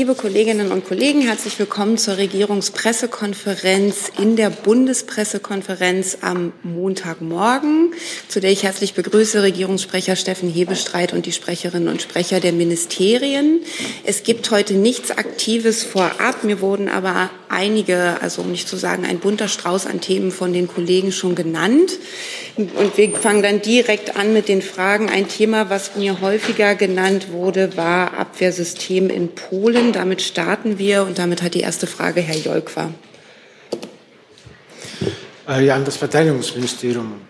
Liebe Kolleginnen und Kollegen, herzlich willkommen zur Regierungspressekonferenz in der Bundespressekonferenz am Montagmorgen, zu der ich herzlich begrüße Regierungssprecher Steffen Hebestreit und die Sprecherinnen und Sprecher der Ministerien. Es gibt heute nichts Aktives vorab. Mir wurden aber einige, also um nicht zu sagen ein bunter Strauß an Themen von den Kollegen schon genannt. Und wir fangen dann direkt an mit den Fragen. Ein Thema, was mir häufiger genannt wurde, war Abwehrsystem in Polen. Damit starten wir und damit hat die erste Frage Herr Jolkwa. Äh, ja, an das Verteidigungsministerium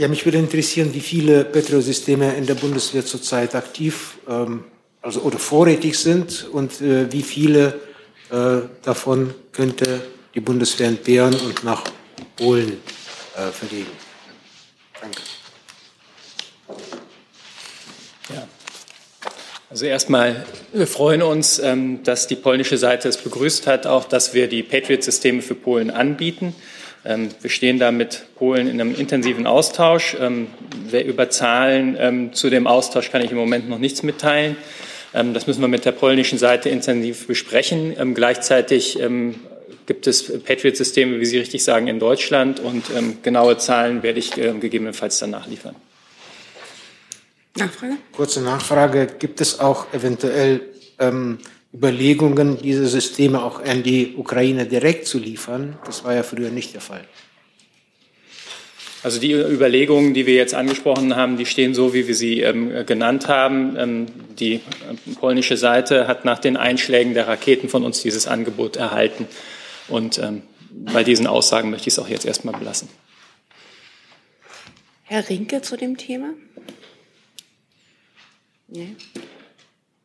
Ja, mich würde interessieren, wie viele Petrosysteme in der Bundeswehr zurzeit aktiv ähm, also, oder vorrätig sind und äh, wie viele äh, davon könnte die Bundeswehr entbehren und nach Polen äh, verlegen. Danke. Ja. Also erstmal, wir freuen uns, ähm, dass die polnische Seite es begrüßt hat, auch dass wir die Patriot-Systeme für Polen anbieten. Ähm, wir stehen da mit Polen in einem intensiven Austausch. Ähm, über Zahlen ähm, zu dem Austausch kann ich im Moment noch nichts mitteilen. Das müssen wir mit der polnischen Seite intensiv besprechen. Gleichzeitig gibt es Patriot-Systeme, wie Sie richtig sagen, in Deutschland und genaue Zahlen werde ich gegebenenfalls danach liefern. Nachfrage? Kurze Nachfrage. Gibt es auch eventuell ähm, Überlegungen, diese Systeme auch an die Ukraine direkt zu liefern. Das war ja früher nicht der Fall. Also die Überlegungen, die wir jetzt angesprochen haben, die stehen so, wie wir sie ähm, genannt haben. Ähm, die äh, polnische Seite hat nach den Einschlägen der Raketen von uns dieses Angebot erhalten. Und ähm, bei diesen Aussagen möchte ich es auch jetzt erstmal belassen. Herr Rinke zu dem Thema? Nee.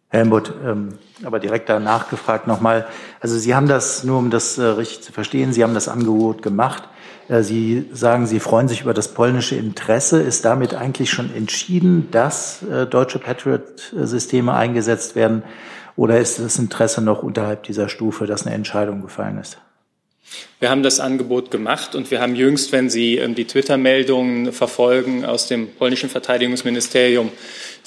Helmut, ähm, aber direkt danach gefragt nochmal. Also Sie haben das, nur um das äh, richtig zu verstehen, Sie haben das Angebot gemacht. Äh, Sie sagen, Sie freuen sich über das polnische Interesse. Ist damit eigentlich schon entschieden, dass äh, deutsche Patriot-Systeme eingesetzt werden? Oder ist das Interesse noch unterhalb dieser Stufe, dass eine Entscheidung gefallen ist? Wir haben das Angebot gemacht und wir haben jüngst, wenn Sie ähm, die Twitter-Meldungen verfolgen aus dem polnischen Verteidigungsministerium,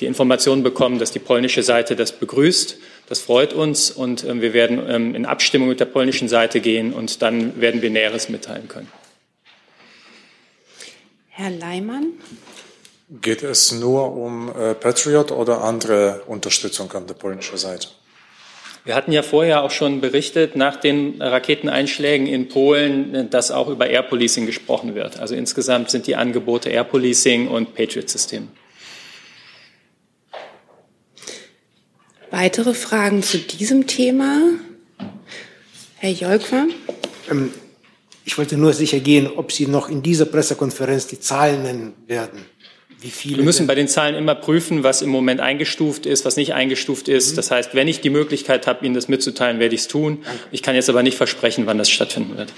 die Information bekommen, dass die polnische Seite das begrüßt. Das freut uns und ähm, wir werden ähm, in Abstimmung mit der polnischen Seite gehen und dann werden wir Näheres mitteilen können. Herr Leimann. Geht es nur um äh, Patriot oder andere Unterstützung an der polnischen Seite? Wir hatten ja vorher auch schon berichtet, nach den Raketeneinschlägen in Polen, dass auch über Air Policing gesprochen wird. Also insgesamt sind die Angebote Air Policing und Patriot-System. Weitere Fragen zu diesem Thema? Herr Jolkwa? Ähm, ich wollte nur sicher gehen, ob Sie noch in dieser Pressekonferenz die Zahlen nennen werden. Wie viele Wir müssen bei den Zahlen immer prüfen, was im Moment eingestuft ist, was nicht eingestuft ist. Mhm. Das heißt, wenn ich die Möglichkeit habe, Ihnen das mitzuteilen, werde ich es tun. Danke. Ich kann jetzt aber nicht versprechen, wann das stattfinden wird.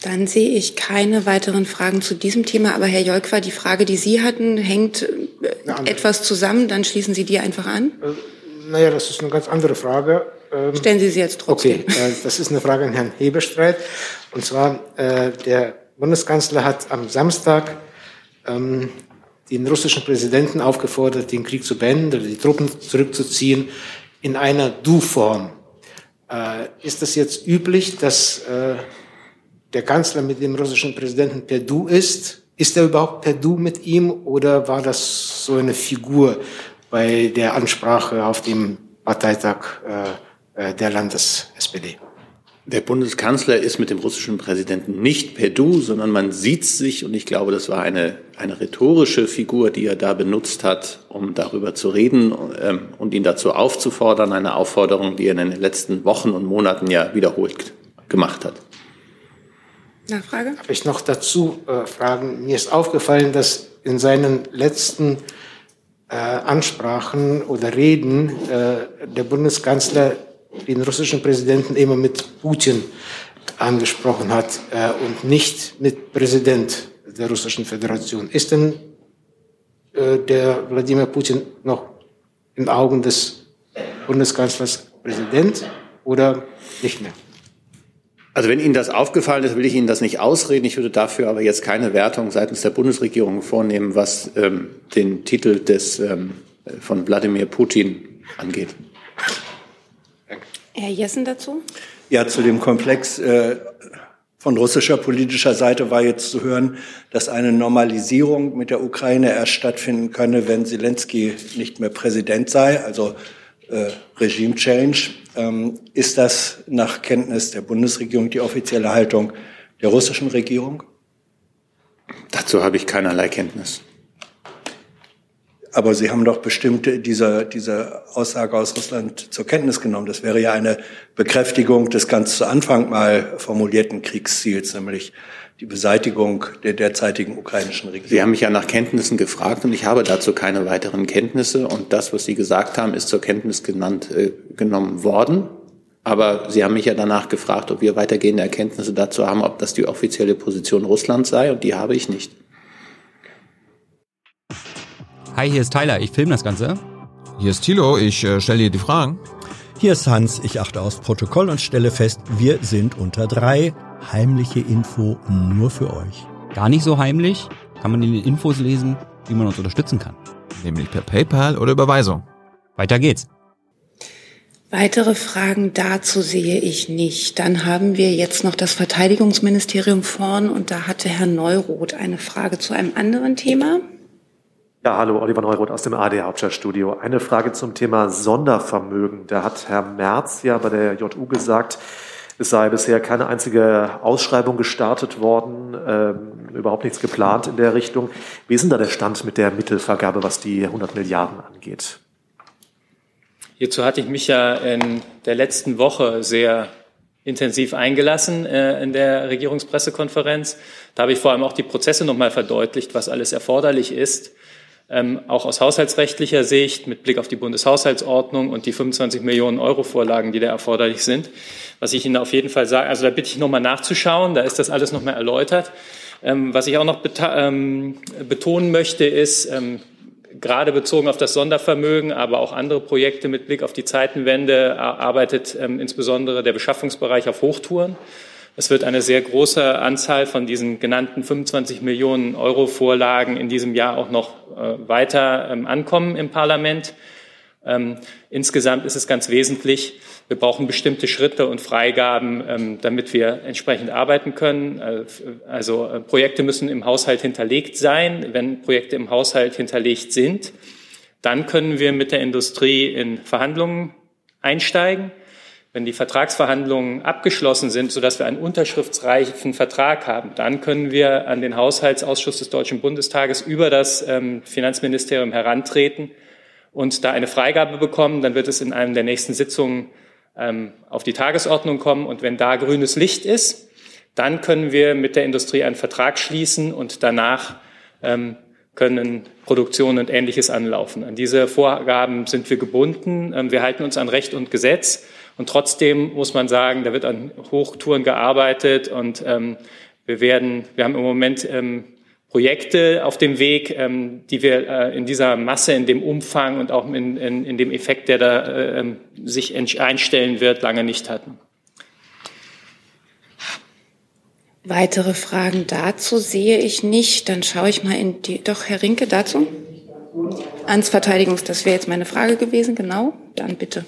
Dann sehe ich keine weiteren Fragen zu diesem Thema. Aber Herr Jolkwa, die Frage, die Sie hatten, hängt äh, etwas zusammen. Dann schließen Sie die einfach an. Äh, naja, das ist eine ganz andere Frage. Ähm, Stellen Sie sie jetzt trotzdem. Okay, äh, das ist eine Frage an Herrn Hebestreit. Und zwar, äh, der Bundeskanzler hat am Samstag ähm, den russischen Präsidenten aufgefordert, den Krieg zu beenden oder die Truppen zurückzuziehen in einer Du-Form. Äh, ist das jetzt üblich, dass äh, der Kanzler mit dem russischen Präsidenten per Du ist? Ist er überhaupt per Du mit ihm oder war das so eine Figur bei der Ansprache auf dem Parteitag äh der Landes-SPD? Der Bundeskanzler ist mit dem russischen Präsidenten nicht per Du, sondern man sieht sich und ich glaube, das war eine, eine rhetorische Figur, die er da benutzt hat, um darüber zu reden ähm, und ihn dazu aufzufordern, eine Aufforderung, die er in den letzten Wochen und Monaten ja wiederholt gemacht hat. Nachfrage? Habe ich noch dazu äh, Fragen? Mir ist aufgefallen, dass in seinen letzten äh, Ansprachen oder Reden äh, der Bundeskanzler den russischen Präsidenten immer mit Putin angesprochen hat äh, und nicht mit Präsident der russischen Föderation. Ist denn äh, der Wladimir Putin noch in Augen des Bundeskanzlers Präsident oder nicht mehr? Also wenn Ihnen das aufgefallen ist, will ich Ihnen das nicht ausreden. Ich würde dafür aber jetzt keine Wertung seitens der Bundesregierung vornehmen, was ähm, den Titel des, ähm, von Wladimir Putin angeht. Herr Jessen dazu? Ja, zu dem Komplex äh, von russischer politischer Seite war jetzt zu hören, dass eine Normalisierung mit der Ukraine erst stattfinden könne, wenn Zelensky nicht mehr Präsident sei, also äh, Regime Change. Ähm, ist das nach Kenntnis der Bundesregierung die offizielle Haltung der russischen Regierung? Dazu habe ich keinerlei Kenntnis. Aber Sie haben doch bestimmt diese, diese Aussage aus Russland zur Kenntnis genommen. Das wäre ja eine Bekräftigung des ganz zu Anfang mal formulierten Kriegsziels, nämlich die Beseitigung der derzeitigen ukrainischen Regierung. Sie haben mich ja nach Kenntnissen gefragt und ich habe dazu keine weiteren Kenntnisse. Und das, was Sie gesagt haben, ist zur Kenntnis genannt, äh, genommen worden. Aber Sie haben mich ja danach gefragt, ob wir weitergehende Erkenntnisse dazu haben, ob das die offizielle Position Russlands sei. Und die habe ich nicht. Hi, hier ist Tyler, ich filme das Ganze. Hier ist Thilo, ich äh, stelle dir die Fragen. Hier ist Hans, ich achte aufs Protokoll und stelle fest, wir sind unter drei. Heimliche Info nur für euch. Gar nicht so heimlich, kann man in den Infos lesen, wie man uns unterstützen kann. Nämlich per PayPal oder Überweisung. Weiter geht's. Weitere Fragen dazu sehe ich nicht. Dann haben wir jetzt noch das Verteidigungsministerium vorn und da hatte Herr Neuroth eine Frage zu einem anderen Thema. Ja, hallo, Oliver Neuroth aus dem AD Hauptstadtstudio. Eine Frage zum Thema Sondervermögen. Da hat Herr Merz ja bei der JU gesagt, es sei bisher keine einzige Ausschreibung gestartet worden, ähm, überhaupt nichts geplant in der Richtung. Wie ist denn da der Stand mit der Mittelvergabe, was die 100 Milliarden angeht? Hierzu hatte ich mich ja in der letzten Woche sehr intensiv eingelassen äh, in der Regierungspressekonferenz. Da habe ich vor allem auch die Prozesse nochmal verdeutlicht, was alles erforderlich ist ähm, auch aus haushaltsrechtlicher Sicht mit Blick auf die Bundeshaushaltsordnung und die 25 Millionen Euro Vorlagen, die da erforderlich sind. Was ich Ihnen auf jeden Fall sage, also da bitte ich nochmal nachzuschauen, da ist das alles nochmal erläutert. Ähm, was ich auch noch ähm, betonen möchte, ist, ähm, gerade bezogen auf das Sondervermögen, aber auch andere Projekte mit Blick auf die Zeitenwende arbeitet ähm, insbesondere der Beschaffungsbereich auf Hochtouren. Es wird eine sehr große Anzahl von diesen genannten 25 Millionen Euro Vorlagen in diesem Jahr auch noch äh, weiter ähm, ankommen im Parlament. Ähm, insgesamt ist es ganz wesentlich, wir brauchen bestimmte Schritte und Freigaben, ähm, damit wir entsprechend arbeiten können. Äh, also äh, Projekte müssen im Haushalt hinterlegt sein. Wenn Projekte im Haushalt hinterlegt sind, dann können wir mit der Industrie in Verhandlungen einsteigen wenn die Vertragsverhandlungen abgeschlossen sind, sodass wir einen unterschriftsreichen Vertrag haben, dann können wir an den Haushaltsausschuss des Deutschen Bundestages über das ähm, Finanzministerium herantreten und da eine Freigabe bekommen. Dann wird es in einem der nächsten Sitzungen ähm, auf die Tagesordnung kommen. Und wenn da grünes Licht ist, dann können wir mit der Industrie einen Vertrag schließen und danach ähm, können Produktion und Ähnliches anlaufen. An diese Vorgaben sind wir gebunden. Ähm, wir halten uns an Recht und Gesetz. Und trotzdem muss man sagen, da wird an Hochtouren gearbeitet und ähm, wir werden, wir haben im Moment ähm, Projekte auf dem Weg, ähm, die wir äh, in dieser Masse, in dem Umfang und auch in, in, in dem Effekt, der da äh, ähm, sich einstellen wird, lange nicht hatten. Weitere Fragen dazu sehe ich nicht. Dann schaue ich mal in die. Doch, Herr Rinke, dazu? Ans Verteidigungs, das wäre jetzt meine Frage gewesen, genau. Dann bitte.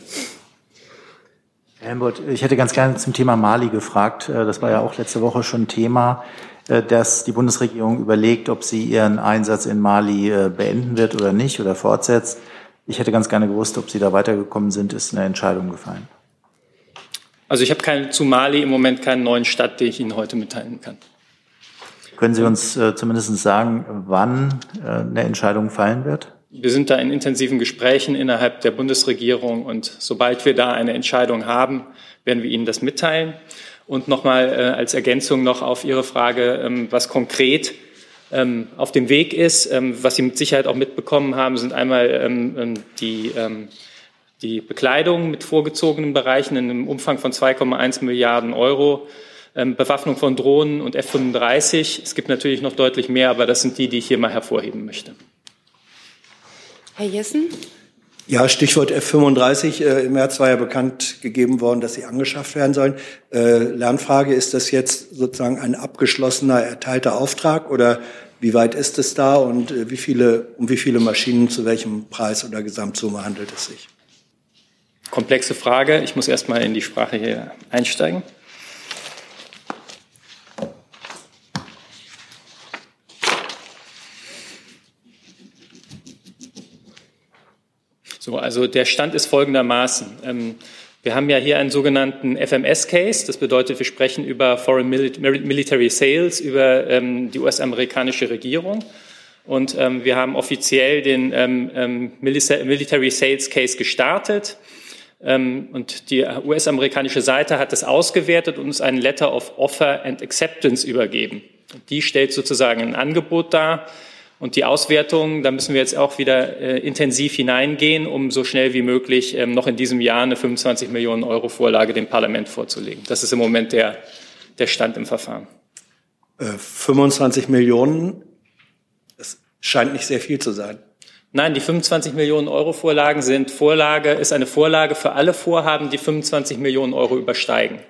Herr Helmut, ich hätte ganz gerne zum Thema Mali gefragt. Äh, das war ja auch letzte Woche schon Thema, äh, dass die Bundesregierung überlegt, ob sie ihren Einsatz in Mali äh, beenden wird oder nicht oder fortsetzt. Ich hätte ganz gerne gewusst, ob Sie da weitergekommen sind. Ist eine Entscheidung gefallen? Also ich habe kein, zu Mali im Moment keinen neuen Stadt, den ich Ihnen heute mitteilen kann. Können Sie uns äh, zumindest sagen, wann äh, eine Entscheidung fallen wird? Wir sind da in intensiven Gesprächen innerhalb der Bundesregierung und sobald wir da eine Entscheidung haben, werden wir Ihnen das mitteilen. Und nochmal äh, als Ergänzung noch auf Ihre Frage, ähm, was konkret ähm, auf dem Weg ist, ähm, was Sie mit Sicherheit auch mitbekommen haben, sind einmal ähm, ähm, die, ähm, die Bekleidung mit vorgezogenen Bereichen in einem Umfang von 2,1 Milliarden Euro. Bewaffnung von Drohnen und F-35. Es gibt natürlich noch deutlich mehr, aber das sind die, die ich hier mal hervorheben möchte. Herr Jessen? Ja, Stichwort F-35. Äh, Im März war ja bekannt gegeben worden, dass sie angeschafft werden sollen. Äh, Lernfrage, ist das jetzt sozusagen ein abgeschlossener, erteilter Auftrag oder wie weit ist es da und äh, wie viele, um wie viele Maschinen zu welchem Preis oder Gesamtsumme handelt es sich? Komplexe Frage. Ich muss erst mal in die Sprache hier einsteigen. So, also der Stand ist folgendermaßen. Ähm, wir haben ja hier einen sogenannten FMS-Case. Das bedeutet, wir sprechen über Foreign Military Sales, über ähm, die US-amerikanische Regierung. Und ähm, wir haben offiziell den Military Sales Case gestartet. und die US-amerikanische Seite hat das ausgewertet und uns einen Letter of Offer and Acceptance übergeben. Die stellt sozusagen ein Angebot dar und die Auswertung, da müssen wir jetzt auch wieder äh, intensiv hineingehen, um so schnell wie möglich ähm, noch in diesem Jahr eine 25 Millionen Euro Vorlage dem Parlament vorzulegen. Das ist im Moment der, der Stand im Verfahren. Äh, 25 Millionen, das scheint nicht sehr viel zu sein. Nein, die 25 Millionen Euro Vorlagen sind Vorlage, ist eine Vorlage für alle Vorhaben, die 25 Millionen Euro übersteigen.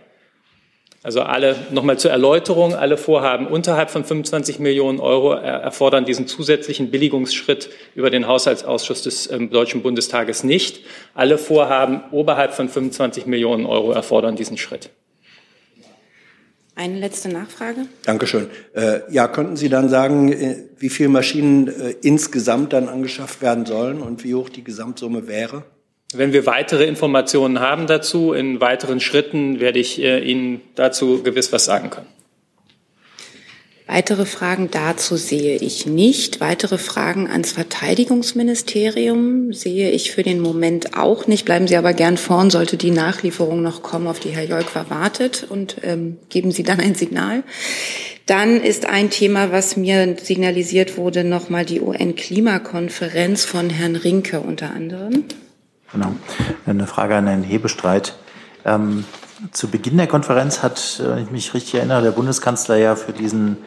Also alle, nochmal zur Erläuterung, alle Vorhaben unterhalb von 25 Millionen Euro erfordern diesen zusätzlichen Billigungsschritt über den Haushaltsausschuss des ähm, Deutschen Bundestages nicht. Alle Vorhaben oberhalb von 25 Millionen Euro erfordern diesen Schritt. Eine letzte Nachfrage. Dankeschön. Äh, ja, könnten Sie dann sagen, äh, wie viele Maschinen äh, insgesamt dann angeschafft werden sollen und wie hoch die Gesamtsumme wäre? Wenn wir weitere Informationen haben dazu, in weiteren Schritten werde ich äh, Ihnen dazu gewiss was sagen können. Weitere Fragen dazu sehe ich nicht. Weitere Fragen ans Verteidigungsministerium sehe ich für den Moment auch nicht. Bleiben Sie aber gern vorn, sollte die Nachlieferung noch kommen, auf die Herr Jolk wartet und ähm, geben Sie dann ein Signal. Dann ist ein Thema, was mir signalisiert wurde, nochmal die UN-Klimakonferenz von Herrn Rinke unter anderem. Genau. Eine Frage an Herrn Hebestreit. Ähm, zu Beginn der Konferenz hat, wenn ich mich richtig erinnere, der Bundeskanzler ja für diesen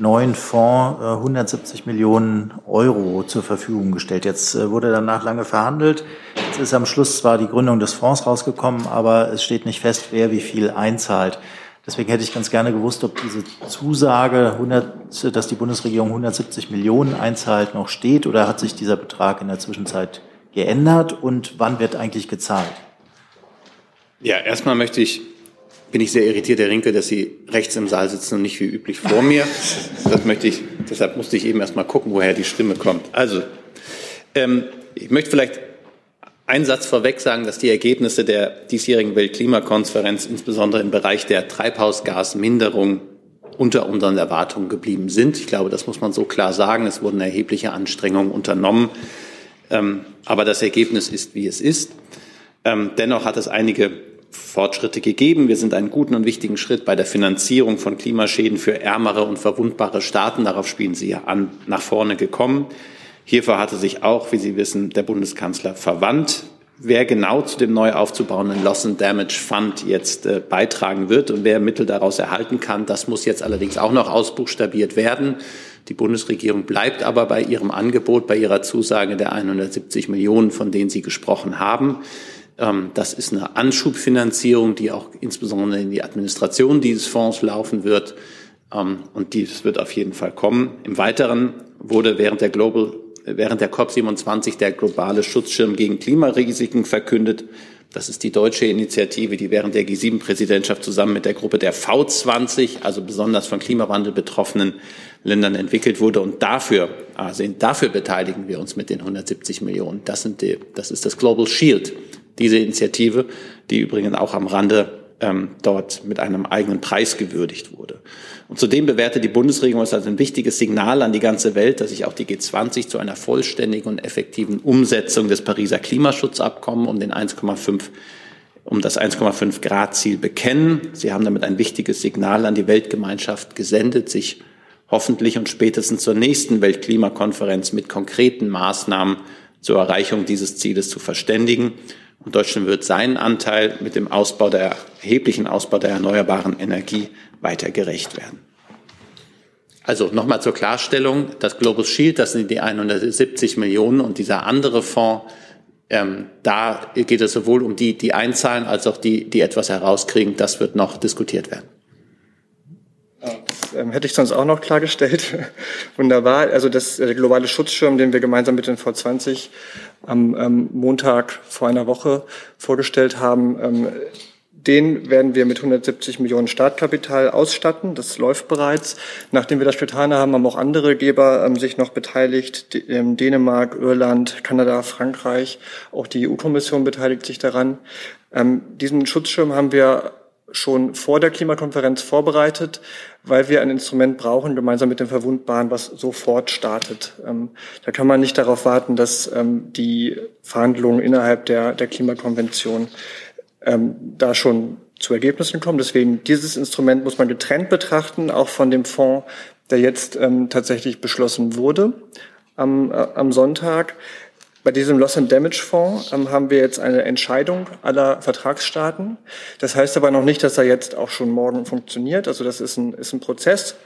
neuen Fonds äh, 170 Millionen Euro zur Verfügung gestellt. Jetzt äh, wurde danach lange verhandelt. Jetzt ist am Schluss zwar die Gründung des Fonds rausgekommen, aber es steht nicht fest, wer wie viel einzahlt. Deswegen hätte ich ganz gerne gewusst, ob diese Zusage, 100, dass die Bundesregierung 170 Millionen einzahlt, noch steht oder hat sich dieser Betrag in der Zwischenzeit geändert und wann wird eigentlich gezahlt? Ja, erstmal möchte ich, bin ich sehr irritiert, Herr Rinke, dass Sie rechts im Saal sitzen und nicht wie üblich vor mir. Das möchte ich, deshalb musste ich eben erstmal gucken, woher die Stimme kommt. Also, ähm, ich möchte vielleicht einen Satz vorweg sagen, dass die Ergebnisse der diesjährigen Weltklimakonferenz insbesondere im Bereich der Treibhausgasminderung unter unseren Erwartungen geblieben sind. Ich glaube, das muss man so klar sagen. Es wurden erhebliche Anstrengungen unternommen. Ähm, aber das Ergebnis ist, wie es ist. Ähm, dennoch hat es einige Fortschritte gegeben. Wir sind einen guten und wichtigen Schritt bei der Finanzierung von Klimaschäden für ärmere und verwundbare Staaten, darauf spielen Sie ja an, nach vorne gekommen. Hierfür hatte sich auch, wie Sie wissen, der Bundeskanzler verwandt. Wer genau zu dem neu aufzubauenden Loss and Damage Fund jetzt äh, beitragen wird und wer Mittel daraus erhalten kann, das muss jetzt allerdings auch noch ausbuchstabiert werden. Die Bundesregierung bleibt aber bei ihrem Angebot, bei ihrer Zusage der 170 Millionen, von denen Sie gesprochen haben. Ähm, das ist eine Anschubfinanzierung, die auch insbesondere in die Administration dieses Fonds laufen wird. Ähm, und dies wird auf jeden Fall kommen. Im Weiteren wurde während der Global während der COP27 der globale Schutzschirm gegen Klimarisiken verkündet. Das ist die deutsche Initiative, die während der G7-Präsidentschaft zusammen mit der Gruppe der V20, also besonders von Klimawandel betroffenen Ländern entwickelt wurde. Und dafür, also dafür beteiligen wir uns mit den 170 Millionen. Das, sind die, das ist das Global Shield, diese Initiative, die übrigens auch am Rande ähm, dort mit einem eigenen Preis gewürdigt wurde. Und zudem bewertet die Bundesregierung es als ein wichtiges Signal an die ganze Welt, dass sich auch die G20 zu einer vollständigen und effektiven Umsetzung des Pariser Klimaschutzabkommens um den 1,5 um das 1,5 Grad Ziel bekennen. Sie haben damit ein wichtiges Signal an die Weltgemeinschaft gesendet, sich hoffentlich und spätestens zur nächsten Weltklimakonferenz mit konkreten Maßnahmen zur Erreichung dieses Zieles zu verständigen. Und Deutschland wird seinen Anteil mit dem Ausbau der erheblichen Ausbau der erneuerbaren Energie weiter gerecht werden. Also nochmal zur Klarstellung, das Global Shield, das sind die 170 Millionen und dieser andere Fonds, ähm, da geht es sowohl um die, die einzahlen, als auch die, die etwas herauskriegen. Das wird noch diskutiert werden. Ähm, hätte ich sonst auch noch klargestellt. Wunderbar. Also das, der globale Schutzschirm, den wir gemeinsam mit den V20 am ähm, Montag vor einer Woche vorgestellt haben, ähm, den werden wir mit 170 Millionen Startkapital ausstatten. Das läuft bereits. Nachdem wir das getan haben, haben auch andere Geber ähm, sich noch beteiligt. D ähm, Dänemark, Irland, Kanada, Frankreich. Auch die EU-Kommission beteiligt sich daran. Ähm, diesen Schutzschirm haben wir schon vor der Klimakonferenz vorbereitet, weil wir ein Instrument brauchen, gemeinsam mit den Verwundbaren, was sofort startet. Ähm, da kann man nicht darauf warten, dass ähm, die Verhandlungen innerhalb der, der Klimakonvention ähm, da schon zu Ergebnissen kommen. Deswegen dieses Instrument muss man getrennt betrachten, auch von dem Fonds, der jetzt ähm, tatsächlich beschlossen wurde am, äh, am Sonntag. Bei diesem Loss and Damage Fonds ähm, haben wir jetzt eine Entscheidung aller Vertragsstaaten. Das heißt aber noch nicht, dass er jetzt auch schon morgen funktioniert. Also das ist ein, ist ein Prozess,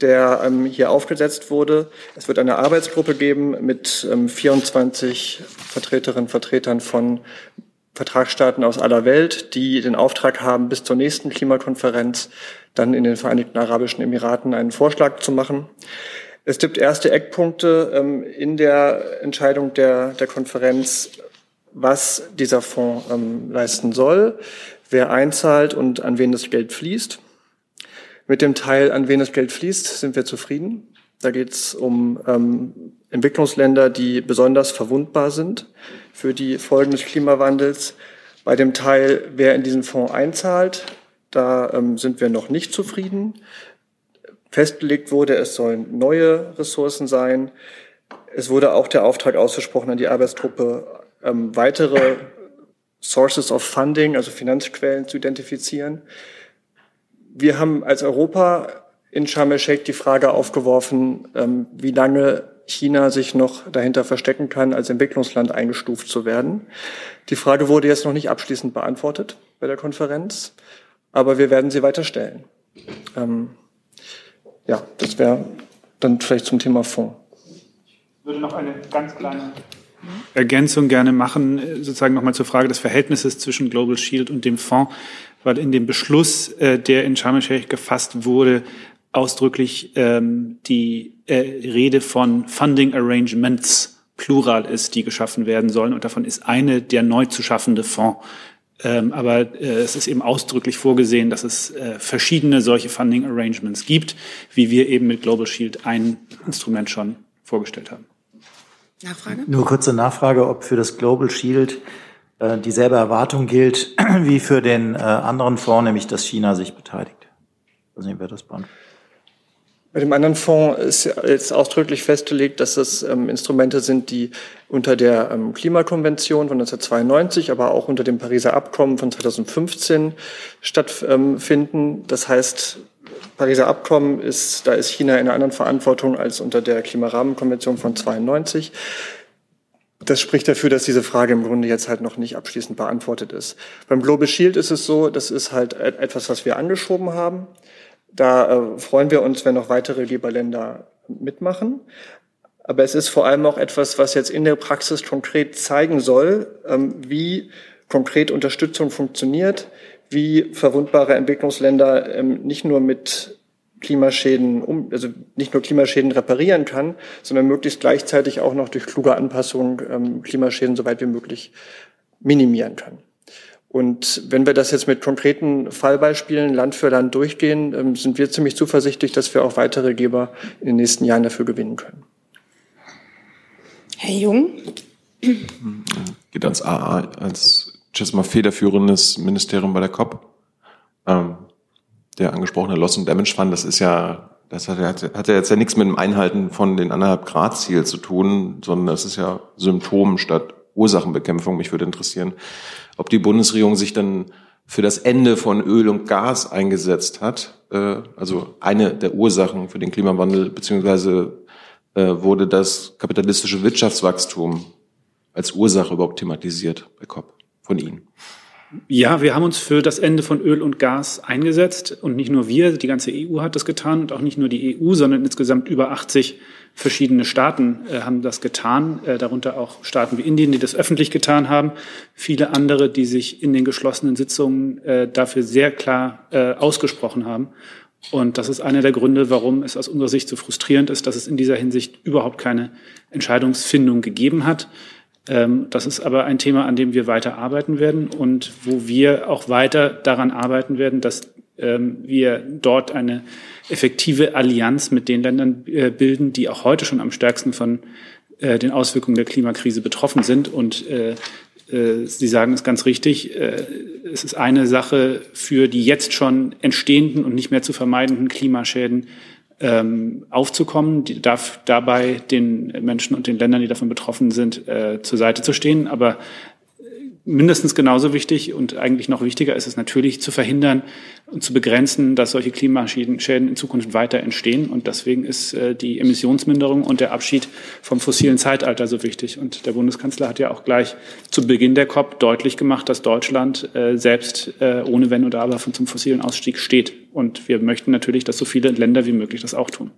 der ähm, hier aufgesetzt wurde. Es wird eine Arbeitsgruppe geben mit ähm, 24 Vertreterinnen und Vertretern von Vertragsstaaten aus aller Welt, die den Auftrag haben, bis zur nächsten Klimakonferenz dann in den Vereinigten Arabischen Emiraten einen Vorschlag zu machen. Es gibt erste Eckpunkte ähm, in der Entscheidung der, der Konferenz, was dieser Fonds ähm, leisten soll, wer einzahlt und an wen das Geld fließt. Mit dem Teil, an wen das Geld fließt, sind wir zufrieden. Da geht es um ähm, Entwicklungsländer, die besonders verwundbar sind für die Folgen des Klimawandels. Bei dem Teil, wer in diesen Fonds einzahlt, da ähm, sind wir noch nicht zufrieden festgelegt wurde, es sollen neue Ressourcen sein. Es wurde auch der Auftrag ausgesprochen an die Arbeitsgruppe, ähm, weitere Sources of Funding, also Finanzquellen zu identifizieren. Wir haben als Europa in Sharm el-Sheikh die Frage aufgeworfen, ähm, wie lange China sich noch dahinter verstecken kann, als Entwicklungsland eingestuft zu werden. Die Frage wurde jetzt noch nicht abschließend beantwortet bei der Konferenz, aber wir werden sie weiter stellen. Ähm, ja, das wäre dann vielleicht zum Thema Fonds. Ich würde noch eine ganz kleine Ergänzung gerne machen, sozusagen nochmal zur Frage des Verhältnisses zwischen Global Shield und dem Fonds, weil in dem Beschluss, äh, der in Sharm el-Sheikh gefasst wurde, ausdrücklich ähm, die äh, Rede von Funding Arrangements Plural ist, die geschaffen werden sollen. Und davon ist eine der neu zu schaffende Fonds. Ähm, aber äh, es ist eben ausdrücklich vorgesehen, dass es äh, verschiedene solche Funding Arrangements gibt, wie wir eben mit Global Shield ein Instrument schon vorgestellt haben. Nachfrage? Nur kurze Nachfrage, ob für das Global Shield äh, dieselbe Erwartung gilt wie für den äh, anderen Fonds, nämlich dass China sich beteiligt. Ich weiß nicht, wer das beantwortet. Bei dem anderen Fonds ist jetzt ausdrücklich festgelegt, dass es ähm, Instrumente sind, die unter der ähm, Klimakonvention von 1992, aber auch unter dem Pariser Abkommen von 2015 stattfinden. Das heißt, Pariser Abkommen ist, da ist China in einer anderen Verantwortung als unter der Klimarahmenkonvention von 92. Das spricht dafür, dass diese Frage im Grunde jetzt halt noch nicht abschließend beantwortet ist. Beim Global Shield ist es so, das ist halt etwas, was wir angeschoben haben. Da äh, freuen wir uns, wenn noch weitere Geberländer mitmachen. Aber es ist vor allem auch etwas, was jetzt in der Praxis konkret zeigen soll, ähm, wie konkret Unterstützung funktioniert, wie verwundbare Entwicklungsländer ähm, nicht nur mit Klimaschäden, um, also nicht nur Klimaschäden reparieren kann, sondern möglichst gleichzeitig auch noch durch kluge Anpassung ähm, Klimaschäden so weit wie möglich minimieren kann. Und wenn wir das jetzt mit konkreten Fallbeispielen Land für Land durchgehen, ähm, sind wir ziemlich zuversichtlich, dass wir auch weitere Geber in den nächsten Jahren dafür gewinnen können. Herr Jung? Geht ans AA als schätze mal federführendes Ministerium bei der COP. Ähm, der angesprochene Loss and Damage Fund, das ist ja, das hat, hat ja jetzt ja nichts mit dem Einhalten von den anderthalb Grad Ziel zu tun, sondern das ist ja Symptom statt Ursachenbekämpfung. Mich würde interessieren, ob die Bundesregierung sich dann für das Ende von Öl und Gas eingesetzt hat, äh, also eine der Ursachen für den Klimawandel, beziehungsweise äh, wurde das kapitalistische Wirtschaftswachstum als Ursache überhaupt thematisiert bei COP von Ihnen? Ja, wir haben uns für das Ende von Öl und Gas eingesetzt. Und nicht nur wir, die ganze EU hat das getan und auch nicht nur die EU, sondern insgesamt über 80 verschiedene Staaten äh, haben das getan, äh, darunter auch Staaten wie Indien, die das öffentlich getan haben, viele andere, die sich in den geschlossenen Sitzungen äh, dafür sehr klar äh, ausgesprochen haben. Und das ist einer der Gründe, warum es aus unserer Sicht so frustrierend ist, dass es in dieser Hinsicht überhaupt keine Entscheidungsfindung gegeben hat. Ähm, das ist aber ein Thema, an dem wir weiter arbeiten werden und wo wir auch weiter daran arbeiten werden, dass ähm, wir dort eine effektive Allianz mit den Ländern äh, bilden, die auch heute schon am stärksten von äh, den Auswirkungen der Klimakrise betroffen sind. Und äh, Sie sagen es ganz richtig, es ist eine Sache für die jetzt schon entstehenden und nicht mehr zu vermeidenden Klimaschäden ähm, aufzukommen, die darf dabei den Menschen und den Ländern, die davon betroffen sind, zur Seite zu stehen. Aber mindestens genauso wichtig und eigentlich noch wichtiger ist es natürlich zu verhindern und zu begrenzen, dass solche Klimaschäden in Zukunft weiter entstehen. Und deswegen ist äh, die Emissionsminderung und der Abschied vom fossilen Zeitalter so wichtig. Und der Bundeskanzler hat ja auch gleich zu Beginn der COP deutlich gemacht, dass Deutschland äh, selbst äh, ohne Wenn oder Aber zum fossilen Ausstieg steht. Und wir möchten natürlich, dass so viele Länder wie möglich das auch tun.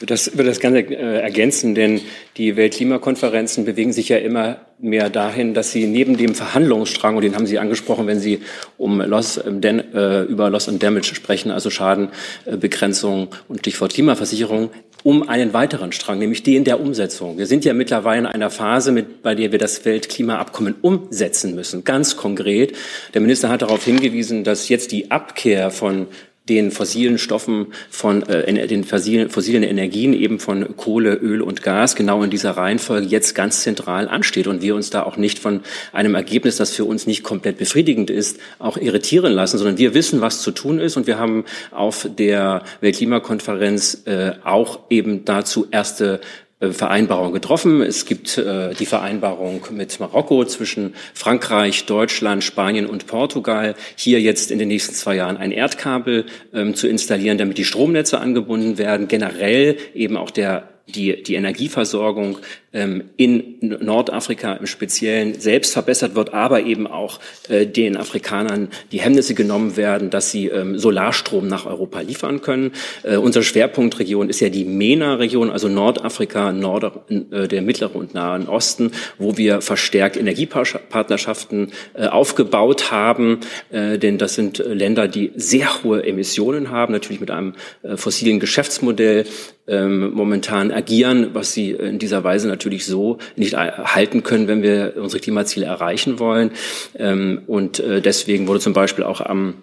Das, würde das gerne äh, ergänzen, denn die Weltklimakonferenzen bewegen sich ja immer mehr dahin, dass sie neben dem Verhandlungsstrang, und den haben Sie angesprochen, wenn Sie um Loss, äh, über Loss and Damage sprechen, also Schadenbegrenzung und Stichwort Klimaversicherung, um einen weiteren Strang, nämlich den der Umsetzung. Wir sind ja mittlerweile in einer Phase, mit, bei der wir das Weltklimaabkommen umsetzen müssen, ganz konkret. Der Minister hat darauf hingewiesen, dass jetzt die Abkehr von den fossilen Stoffen von äh, den fossilen, fossilen Energien eben von Kohle, Öl und Gas genau in dieser Reihenfolge jetzt ganz zentral ansteht und wir uns da auch nicht von einem Ergebnis, das für uns nicht komplett befriedigend ist, auch irritieren lassen, sondern wir wissen, was zu tun ist und wir haben auf der Weltklimakonferenz äh, auch eben dazu erste äh, Vereinbarung getroffen. Es gibt äh, die Vereinbarung mit Marokko zwischen Frankreich, Deutschland, Spanien und Portugal, hier jetzt in den nächsten zwei Jahren ein Erdkabel ähm, zu installieren, damit die Stromnetze angebunden werden, generell eben auch der die, die Energieversorgung ähm, in Nordafrika im Speziellen selbst verbessert wird, aber eben auch äh, den Afrikanern die Hemmnisse genommen werden, dass sie ähm, Solarstrom nach Europa liefern können. Äh, unsere Schwerpunktregion ist ja die MENA-Region, also Nordafrika, Nord, äh, der Mittlere und Nahen Osten, wo wir verstärkt Energiepartnerschaften äh, aufgebaut haben, äh, denn das sind Länder, die sehr hohe Emissionen haben, natürlich mit einem äh, fossilen Geschäftsmodell ähm, momentan agieren, was sie in dieser Weise natürlich so nicht halten können, wenn wir unsere Klimaziele erreichen wollen. Ähm, und äh, deswegen wurde zum Beispiel auch am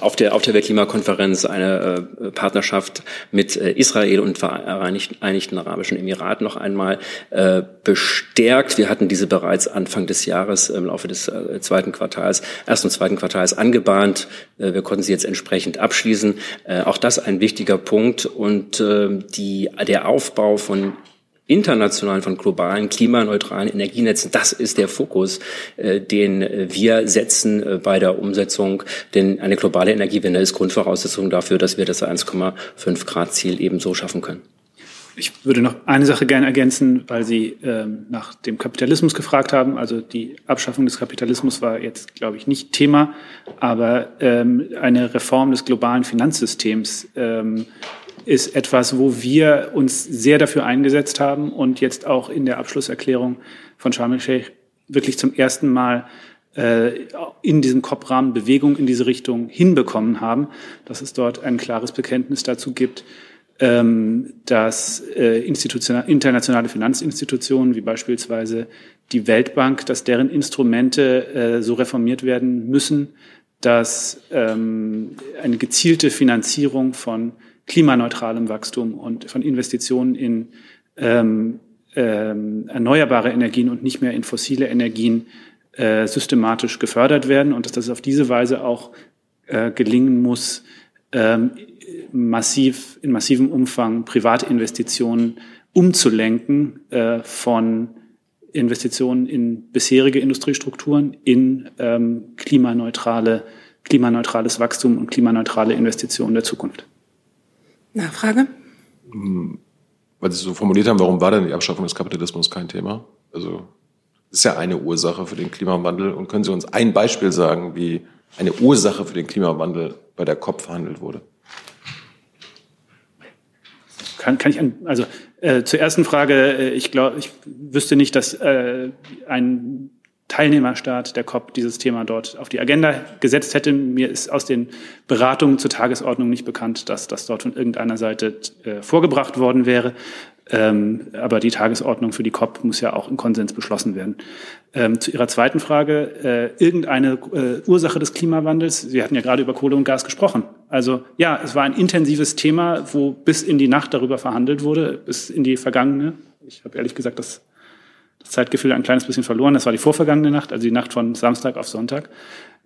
auf der, auf der Weltklimakonferenz eine äh, Partnerschaft mit äh, Israel und Vereinigten Arabischen Emiraten noch einmal äh, bestärkt. Wir hatten diese bereits Anfang des Jahres im Laufe des zweiten Quartals, ersten und zweiten Quartals angebahnt. Wir konnten sie jetzt entsprechend abschließen. Auch das ein wichtiger Punkt und die, der Aufbau von internationalen, von globalen, klimaneutralen Energienetzen. Das ist der Fokus, äh, den wir setzen äh, bei der Umsetzung. Denn eine globale Energiewende ist Grundvoraussetzung dafür, dass wir das 1,5 Grad Ziel eben so schaffen können. Ich würde noch eine Sache gerne ergänzen, weil Sie ähm, nach dem Kapitalismus gefragt haben. Also die Abschaffung des Kapitalismus war jetzt, glaube ich, nicht Thema, aber ähm, eine Reform des globalen Finanzsystems ähm, ist etwas, wo wir uns sehr dafür eingesetzt haben und jetzt auch in der Abschlusserklärung von Sharm el-Sheikh wirklich zum ersten Mal äh, in diesem COP-Rahmen Bewegung in diese Richtung hinbekommen haben, dass es dort ein klares Bekenntnis dazu gibt, ähm, dass äh, internationale Finanzinstitutionen wie beispielsweise die Weltbank, dass deren Instrumente äh, so reformiert werden müssen, dass ähm, eine gezielte Finanzierung von klimaneutralem Wachstum und von Investitionen in ähm, ähm, erneuerbare Energien und nicht mehr in fossile Energien äh, systematisch gefördert werden und dass das auf diese Weise auch äh, gelingen muss, ähm, massiv, in massivem Umfang private Investitionen umzulenken äh, von Investitionen in bisherige Industriestrukturen in ähm, klimaneutrale, klimaneutrales Wachstum und klimaneutrale Investitionen der Zukunft. Nachfrage? Hm, weil Sie so formuliert haben, warum war denn die Abschaffung des Kapitalismus kein Thema? Also ist ja eine Ursache für den Klimawandel. Und können Sie uns ein Beispiel sagen, wie eine Ursache für den Klimawandel bei der COP verhandelt wurde? Kann, kann ich an, also äh, zur ersten Frage, äh, ich glaube, ich wüsste nicht, dass äh, ein Teilnehmerstaat der COP dieses Thema dort auf die Agenda gesetzt hätte. Mir ist aus den Beratungen zur Tagesordnung nicht bekannt, dass das dort von irgendeiner Seite äh, vorgebracht worden wäre. Ähm, aber die Tagesordnung für die COP muss ja auch im Konsens beschlossen werden. Ähm, zu Ihrer zweiten Frage, äh, irgendeine äh, Ursache des Klimawandels. Sie hatten ja gerade über Kohle und Gas gesprochen. Also ja, es war ein intensives Thema, wo bis in die Nacht darüber verhandelt wurde, bis in die vergangene. Ich habe ehrlich gesagt das, das Zeitgefühl ein kleines bisschen verloren. Das war die vorvergangene Nacht, also die Nacht von Samstag auf Sonntag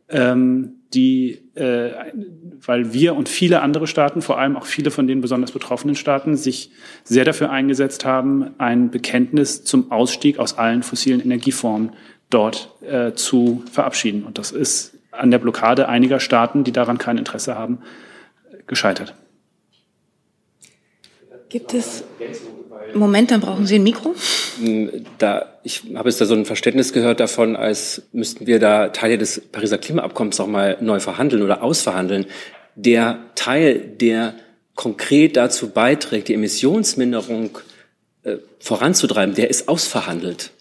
ähm, die, äh, weil wir und viele andere Staaten, vor allem auch viele von den besonders betroffenen Staaten, sich sehr dafür eingesetzt haben, ein Bekenntnis zum Ausstieg aus allen fossilen Energieformen dort äh, zu verabschieden. Und das ist an der Blockade einiger Staaten, die daran kein Interesse haben, gescheitert. Gibt es Moment, dann brauchen Sie ein Mikro. Da, ich habe jetzt da so ein Verständnis gehört davon, als müssten wir da Teile des Pariser Klimaabkommens auch mal neu verhandeln oder ausverhandeln. Der Teil, der konkret dazu beiträgt, die Emissionsminderung äh, voranzutreiben, der ist ausverhandelt.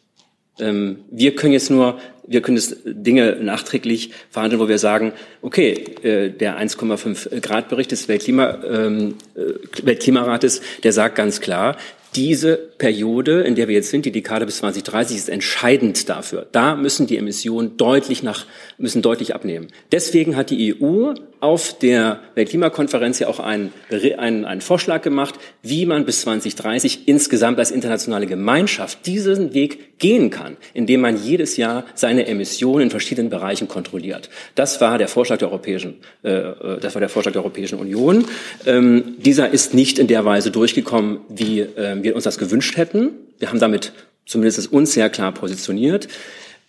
Ähm, wir können jetzt nur, wir können jetzt Dinge nachträglich verhandeln, wo wir sagen, okay, äh, der 1,5 Grad Bericht des Weltklima, ähm, äh, Weltklimarates, der sagt ganz klar, diese Periode, in der wir jetzt sind, die Dekade bis 2030, ist entscheidend dafür. Da müssen die Emissionen deutlich nach, müssen deutlich abnehmen. Deswegen hat die EU auf der Weltklimakonferenz ja auch einen, einen, einen Vorschlag gemacht, wie man bis 2030 insgesamt als internationale Gemeinschaft diesen Weg gehen kann, indem man jedes Jahr seine Emissionen in verschiedenen Bereichen kontrolliert. Das war der Vorschlag der Europäischen, äh, äh das war der Vorschlag der Europäischen Union. Ähm, dieser ist nicht in der Weise durchgekommen, wie äh, wir uns das gewünscht hätten. Wir haben damit zumindest uns sehr klar positioniert.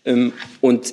Ähm, und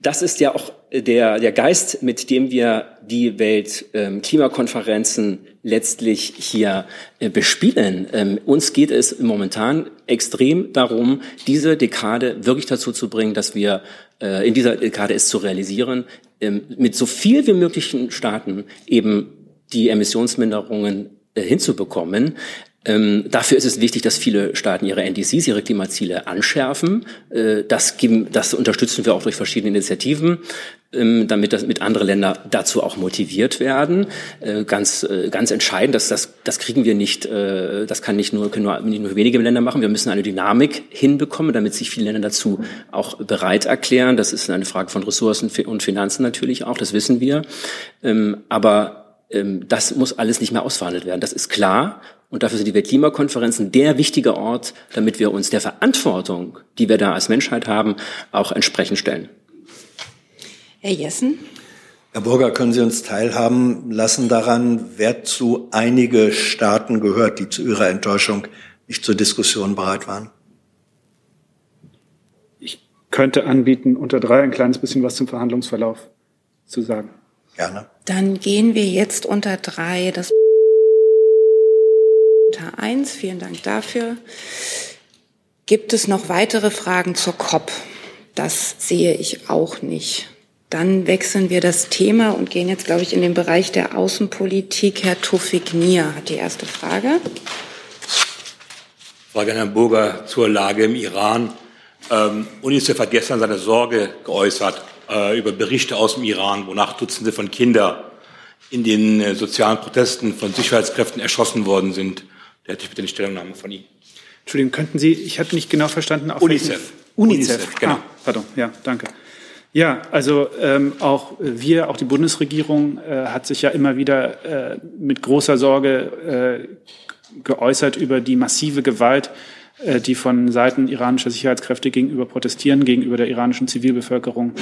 das ist ja auch der, der Geist, mit dem wir die Weltklimakonferenzen ähm, letztlich hier äh, bespielen. Ähm, uns geht es momentan extrem darum, diese Dekade wirklich dazu zu bringen, dass wir äh, in dieser Dekade es zu realisieren, ähm, mit so viel wie möglichen Staaten eben die Emissionsminderungen äh, hinzubekommen. Ähm, dafür ist es wichtig, dass viele Staaten ihre NDCs, ihre Klimaziele anschärfen. Äh, das, geben, das unterstützen wir auch durch verschiedene Initiativen, ähm, damit das mit andere Länder dazu auch motiviert werden. Äh, ganz, äh, ganz entscheidend, dass das, das kriegen wir nicht, äh, das kann nicht nur, können nur, nicht nur wenige Länder machen. Wir müssen eine Dynamik hinbekommen, damit sich viele Länder dazu auch bereit erklären. Das ist eine Frage von Ressourcen und Finanzen natürlich auch, das wissen wir. Ähm, aber ähm, das muss alles nicht mehr ausverhandelt werden. Das ist klar. Und dafür sind die Weltklimakonferenzen der wichtige Ort, damit wir uns der Verantwortung, die wir da als Menschheit haben, auch entsprechend stellen. Herr Jessen. Herr Burger, können Sie uns teilhaben lassen daran, wer zu einige Staaten gehört, die zu Ihrer Enttäuschung nicht zur Diskussion bereit waren? Ich könnte anbieten, unter drei ein kleines bisschen was zum Verhandlungsverlauf zu sagen. Gerne. Dann gehen wir jetzt unter drei. Das unter 1. Vielen Dank dafür. Gibt es noch weitere Fragen zur COP? Das sehe ich auch nicht. Dann wechseln wir das Thema und gehen jetzt, glaube ich, in den Bereich der Außenpolitik. Herr Tufik Nier hat die erste Frage. Frage an Herrn Burger zur Lage im Iran. Ähm, UNICEF hat gestern seine Sorge geäußert äh, über Berichte aus dem Iran, wonach Dutzende von Kindern in den äh, sozialen Protesten von Sicherheitskräften erschossen worden sind. Da hätte ich bitte eine Stellungnahme von Ihnen. Entschuldigung, könnten Sie, ich hatte nicht genau verstanden. Auf UNICEF. UNICEF, UNICEF genau. Ah, pardon, ja, danke. Ja, also ähm, auch wir, auch die Bundesregierung äh, hat sich ja immer wieder äh, mit großer Sorge äh, geäußert über die massive Gewalt, äh, die von Seiten iranischer Sicherheitskräfte gegenüber Protestieren, gegenüber der iranischen Zivilbevölkerung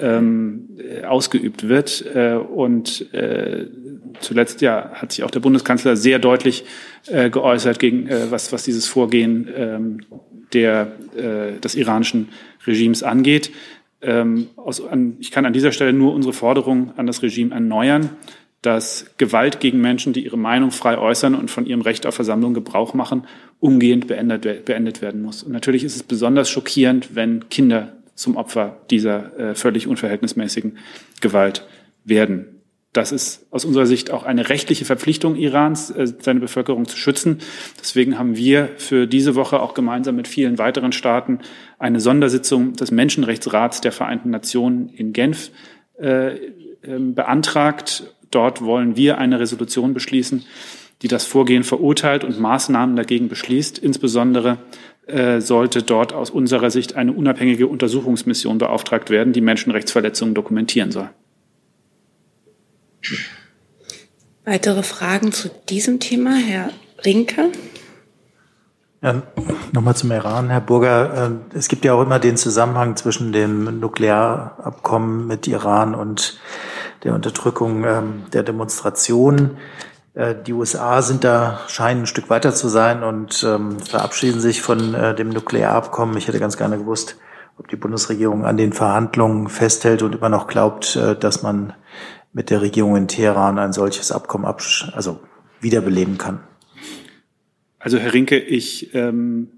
ähm, ausgeübt wird. Äh, und äh, zuletzt ja hat sich auch der Bundeskanzler sehr deutlich äh, geäußert gegen äh, was was dieses Vorgehen ähm, der äh, des iranischen Regimes angeht. Ähm, aus, an, ich kann an dieser Stelle nur unsere Forderung an das Regime erneuern, dass Gewalt gegen Menschen, die ihre Meinung frei äußern und von ihrem Recht auf Versammlung Gebrauch machen, umgehend beendet, beendet werden muss. Und natürlich ist es besonders schockierend, wenn Kinder zum Opfer dieser äh, völlig unverhältnismäßigen Gewalt werden. Das ist aus unserer Sicht auch eine rechtliche Verpflichtung Irans, äh, seine Bevölkerung zu schützen. Deswegen haben wir für diese Woche auch gemeinsam mit vielen weiteren Staaten eine Sondersitzung des Menschenrechtsrats der Vereinten Nationen in Genf äh, ähm, beantragt. Dort wollen wir eine Resolution beschließen, die das Vorgehen verurteilt und Maßnahmen dagegen beschließt. Insbesondere sollte dort aus unserer Sicht eine unabhängige Untersuchungsmission beauftragt werden, die Menschenrechtsverletzungen dokumentieren soll. Weitere Fragen zu diesem Thema, Herr Rinke? Ja, Nochmal zum Iran, Herr Burger. Äh, es gibt ja auch immer den Zusammenhang zwischen dem Nuklearabkommen mit Iran und der Unterdrückung ähm, der Demonstrationen. Äh, die USA sind da, scheinen ein Stück weiter zu sein und ähm, verabschieden sich von äh, dem Nuklearabkommen. Ich hätte ganz gerne gewusst, ob die Bundesregierung an den Verhandlungen festhält und immer noch glaubt, dass man mit der Regierung in Teheran ein solches Abkommen also wiederbeleben kann? Also Herr Rinke, ich ähm,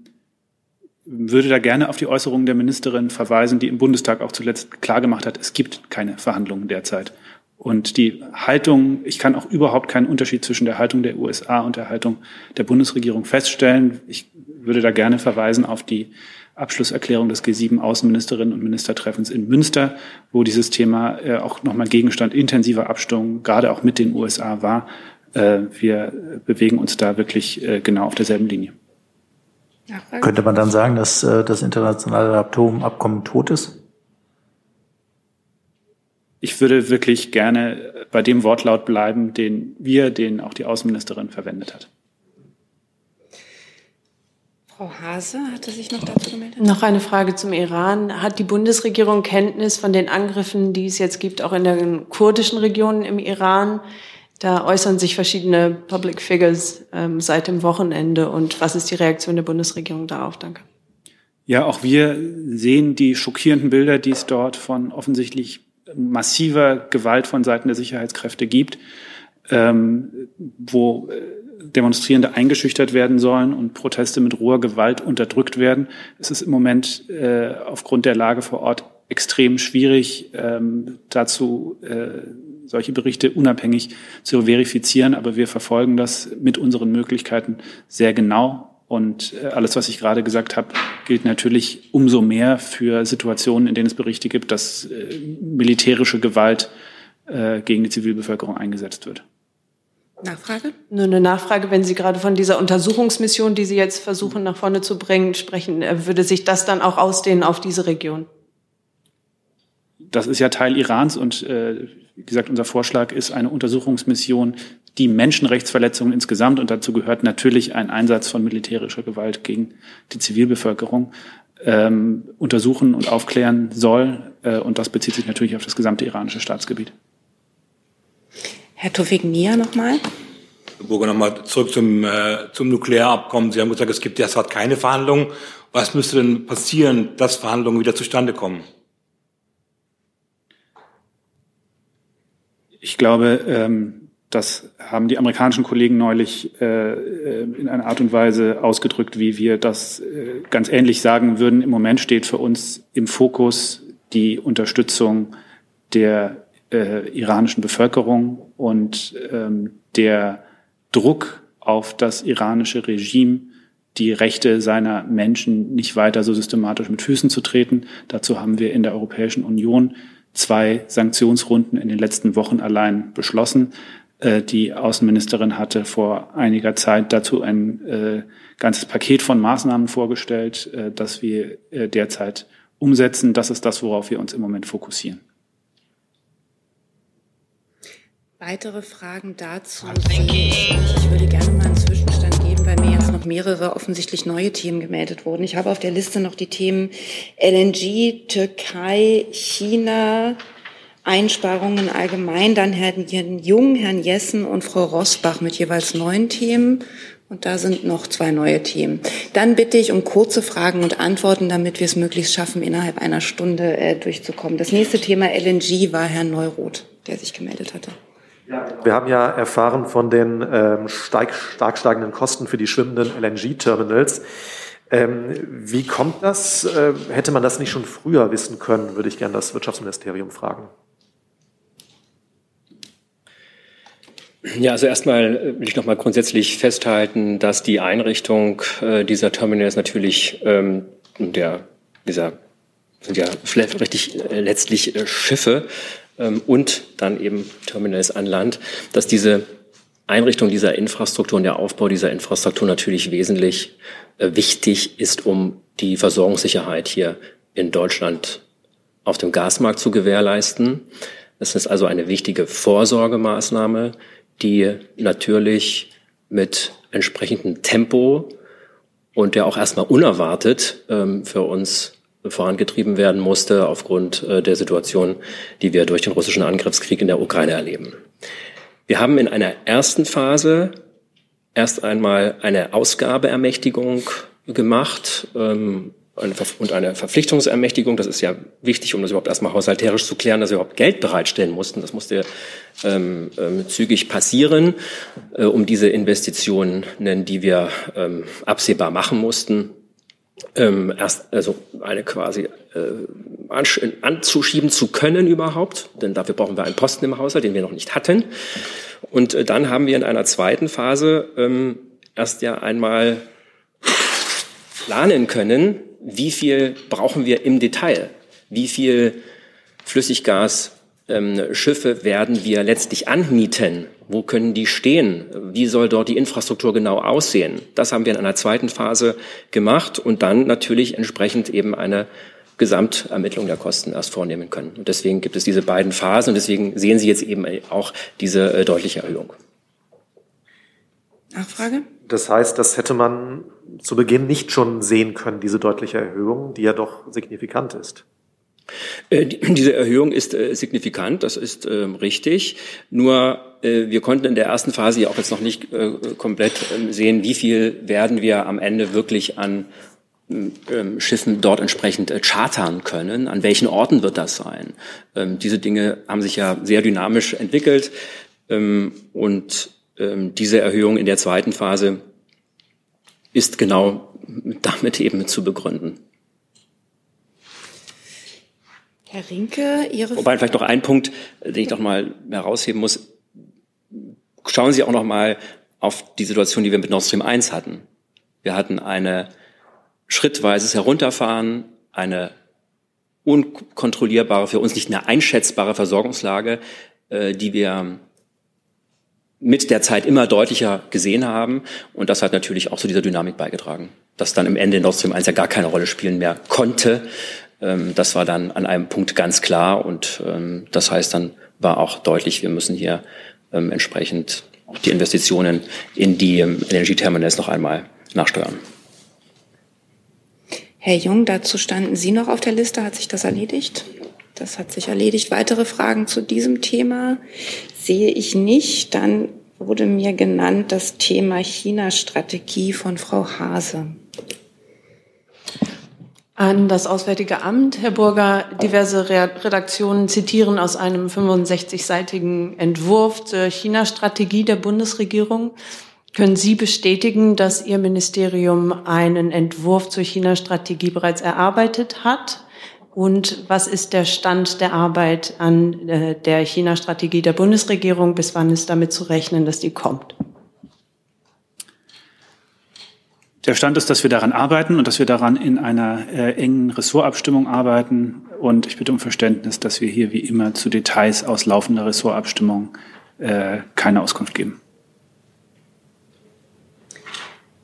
würde da gerne auf die Äußerungen der Ministerin verweisen, die im Bundestag auch zuletzt klargemacht hat, es gibt keine Verhandlungen derzeit. Und die Haltung, ich kann auch überhaupt keinen Unterschied zwischen der Haltung der USA und der Haltung der Bundesregierung feststellen. Ich würde da gerne verweisen auf die Abschlusserklärung des G7-Außenministerinnen und Ministertreffens in Münster, wo dieses Thema äh, auch nochmal Gegenstand intensiver Abstimmung, gerade auch mit den USA war. Äh, wir bewegen uns da wirklich äh, genau auf derselben Linie. Könnte man dann sagen, dass das internationale Atomabkommen tot ist? Ich würde wirklich gerne bei dem Wortlaut bleiben, den wir, den auch die Außenministerin verwendet hat. Frau Hase hatte sich noch dazu gemeldet. Noch eine Frage zum Iran. Hat die Bundesregierung Kenntnis von den Angriffen, die es jetzt gibt, auch in den kurdischen Regionen im Iran? Da äußern sich verschiedene Public Figures ähm, seit dem Wochenende. Und was ist die Reaktion der Bundesregierung darauf? Danke. Ja, auch wir sehen die schockierenden Bilder, die es dort von offensichtlich massiver Gewalt von Seiten der Sicherheitskräfte gibt, ähm, wo äh, Demonstrierende eingeschüchtert werden sollen und Proteste mit roher Gewalt unterdrückt werden. Es ist im Moment äh, aufgrund der Lage vor Ort extrem schwierig, ähm, dazu äh, solche Berichte unabhängig zu verifizieren. Aber wir verfolgen das mit unseren Möglichkeiten sehr genau. Und äh, alles, was ich gerade gesagt habe, gilt natürlich umso mehr für Situationen, in denen es Berichte gibt, dass äh, militärische Gewalt äh, gegen die Zivilbevölkerung eingesetzt wird. Nachfrage? Nur eine Nachfrage, wenn Sie gerade von dieser Untersuchungsmission, die Sie jetzt versuchen nach vorne zu bringen, sprechen, würde sich das dann auch ausdehnen auf diese Region? Das ist ja Teil Irans und äh, wie gesagt, unser Vorschlag ist eine Untersuchungsmission, die Menschenrechtsverletzungen insgesamt und dazu gehört natürlich ein Einsatz von militärischer Gewalt gegen die Zivilbevölkerung ähm, untersuchen und aufklären soll. Äh, und das bezieht sich natürlich auf das gesamte iranische Staatsgebiet. Herr Tofik Nia nochmal. Herr Burger, nochmal zurück zum, äh, zum Nuklearabkommen. Sie haben gesagt, es gibt derzeit keine Verhandlungen. Was müsste denn passieren, dass Verhandlungen wieder zustande kommen? Ich glaube, ähm, das haben die amerikanischen Kollegen neulich äh, äh, in einer Art und Weise ausgedrückt, wie wir das äh, ganz ähnlich sagen würden. Im Moment steht für uns im Fokus die Unterstützung der äh, iranischen Bevölkerung und ähm, der Druck auf das iranische Regime, die Rechte seiner Menschen nicht weiter so systematisch mit Füßen zu treten. Dazu haben wir in der Europäischen Union zwei Sanktionsrunden in den letzten Wochen allein beschlossen. Äh, die Außenministerin hatte vor einiger Zeit dazu ein äh, ganzes Paket von Maßnahmen vorgestellt, äh, das wir äh, derzeit umsetzen. Das ist das, worauf wir uns im Moment fokussieren. Weitere Fragen dazu? Ich würde gerne mal einen Zwischenstand geben, weil mir jetzt noch mehrere offensichtlich neue Themen gemeldet wurden. Ich habe auf der Liste noch die Themen LNG, Türkei, China, Einsparungen allgemein, dann Herrn Jung, Herrn Jessen und Frau Rosbach mit jeweils neun Themen. Und da sind noch zwei neue Themen. Dann bitte ich um kurze Fragen und Antworten, damit wir es möglichst schaffen, innerhalb einer Stunde äh, durchzukommen. Das nächste Thema LNG war Herr Neuroth, der sich gemeldet hatte. Wir haben ja erfahren von den ähm, stark, stark steigenden Kosten für die schwimmenden LNG-Terminals. Ähm, wie kommt das? Äh, hätte man das nicht schon früher wissen können, würde ich gerne das Wirtschaftsministerium fragen. Ja, also erstmal will ich noch mal grundsätzlich festhalten, dass die Einrichtung äh, dieser Terminals natürlich ähm, der dieser sind ja richtig äh, letztlich äh, Schiffe ähm, und dann eben Terminals an Land, dass diese Einrichtung dieser Infrastruktur und der Aufbau dieser Infrastruktur natürlich wesentlich äh, wichtig ist, um die Versorgungssicherheit hier in Deutschland auf dem Gasmarkt zu gewährleisten. Das ist also eine wichtige Vorsorgemaßnahme, die natürlich mit entsprechendem Tempo und der auch erstmal unerwartet ähm, für uns vorangetrieben werden musste aufgrund äh, der Situation, die wir durch den russischen Angriffskrieg in der Ukraine erleben. Wir haben in einer ersten Phase erst einmal eine Ausgabeermächtigung gemacht ähm, und eine Verpflichtungsermächtigung. Das ist ja wichtig, um das überhaupt erstmal haushalterisch zu klären, dass wir überhaupt Geld bereitstellen mussten. Das musste ähm, ähm, zügig passieren, äh, um diese Investitionen, die wir ähm, absehbar machen mussten, ähm, erst also eine quasi äh, anzuschieben zu können überhaupt, denn dafür brauchen wir einen Posten im Haushalt, den wir noch nicht hatten. Und äh, dann haben wir in einer zweiten Phase ähm, erst ja einmal planen können, wie viel brauchen wir im Detail, wie viel Flüssiggas ähm, Schiffe werden wir letztlich anmieten? Wo können die stehen? Wie soll dort die Infrastruktur genau aussehen? Das haben wir in einer zweiten Phase gemacht und dann natürlich entsprechend eben eine Gesamtermittlung der Kosten erst vornehmen können. Und deswegen gibt es diese beiden Phasen und deswegen sehen Sie jetzt eben auch diese äh, deutliche Erhöhung. Nachfrage? Das heißt, das hätte man zu Beginn nicht schon sehen können, diese deutliche Erhöhung, die ja doch signifikant ist. Äh, diese Erhöhung ist äh, signifikant, das ist ähm, richtig. Nur äh, wir konnten in der ersten Phase ja auch jetzt noch nicht komplett ähm, sehen, wie viel werden wir am Ende wirklich an ähm, Schiffen dort entsprechend chartern können. An welchen Orten wird das sein? diese Dinge haben sich ja sehr dynamisch entwickelt und diese Erhöhung in der zweiten Phase ist genau damit eben zu begründen. Herr Rinke, Ihre Wobei vielleicht noch ein Punkt, den ich noch mal herausheben muss. Schauen Sie auch noch mal auf die Situation, die wir mit Nord Stream 1 hatten. Wir hatten eine schrittweises Herunterfahren, eine unkontrollierbare, für uns nicht mehr einschätzbare Versorgungslage, äh, die wir mit der Zeit immer deutlicher gesehen haben. Und das hat natürlich auch zu dieser Dynamik beigetragen, dass dann im Ende Nord Stream 1 ja gar keine Rolle spielen mehr konnte, ähm, das war dann an einem Punkt ganz klar und ähm, das heißt, dann war auch deutlich, wir müssen hier ähm, entsprechend auch die Investitionen in die Energieterminals noch einmal nachsteuern. Herr Jung, dazu standen Sie noch auf der Liste. Hat sich das erledigt? Das hat sich erledigt. Weitere Fragen zu diesem Thema sehe ich nicht. Dann wurde mir genannt das Thema China-Strategie von Frau Hase. An das Auswärtige Amt, Herr Burger, diverse Redaktionen zitieren aus einem 65-seitigen Entwurf zur China-Strategie der Bundesregierung. Können Sie bestätigen, dass Ihr Ministerium einen Entwurf zur China-Strategie bereits erarbeitet hat? Und was ist der Stand der Arbeit an äh, der China-Strategie der Bundesregierung? Bis wann ist damit zu rechnen, dass die kommt? Der Stand ist, dass wir daran arbeiten und dass wir daran in einer äh, engen Ressortabstimmung arbeiten. Und ich bitte um Verständnis, dass wir hier wie immer zu Details aus laufender Ressortabstimmung äh, keine Auskunft geben.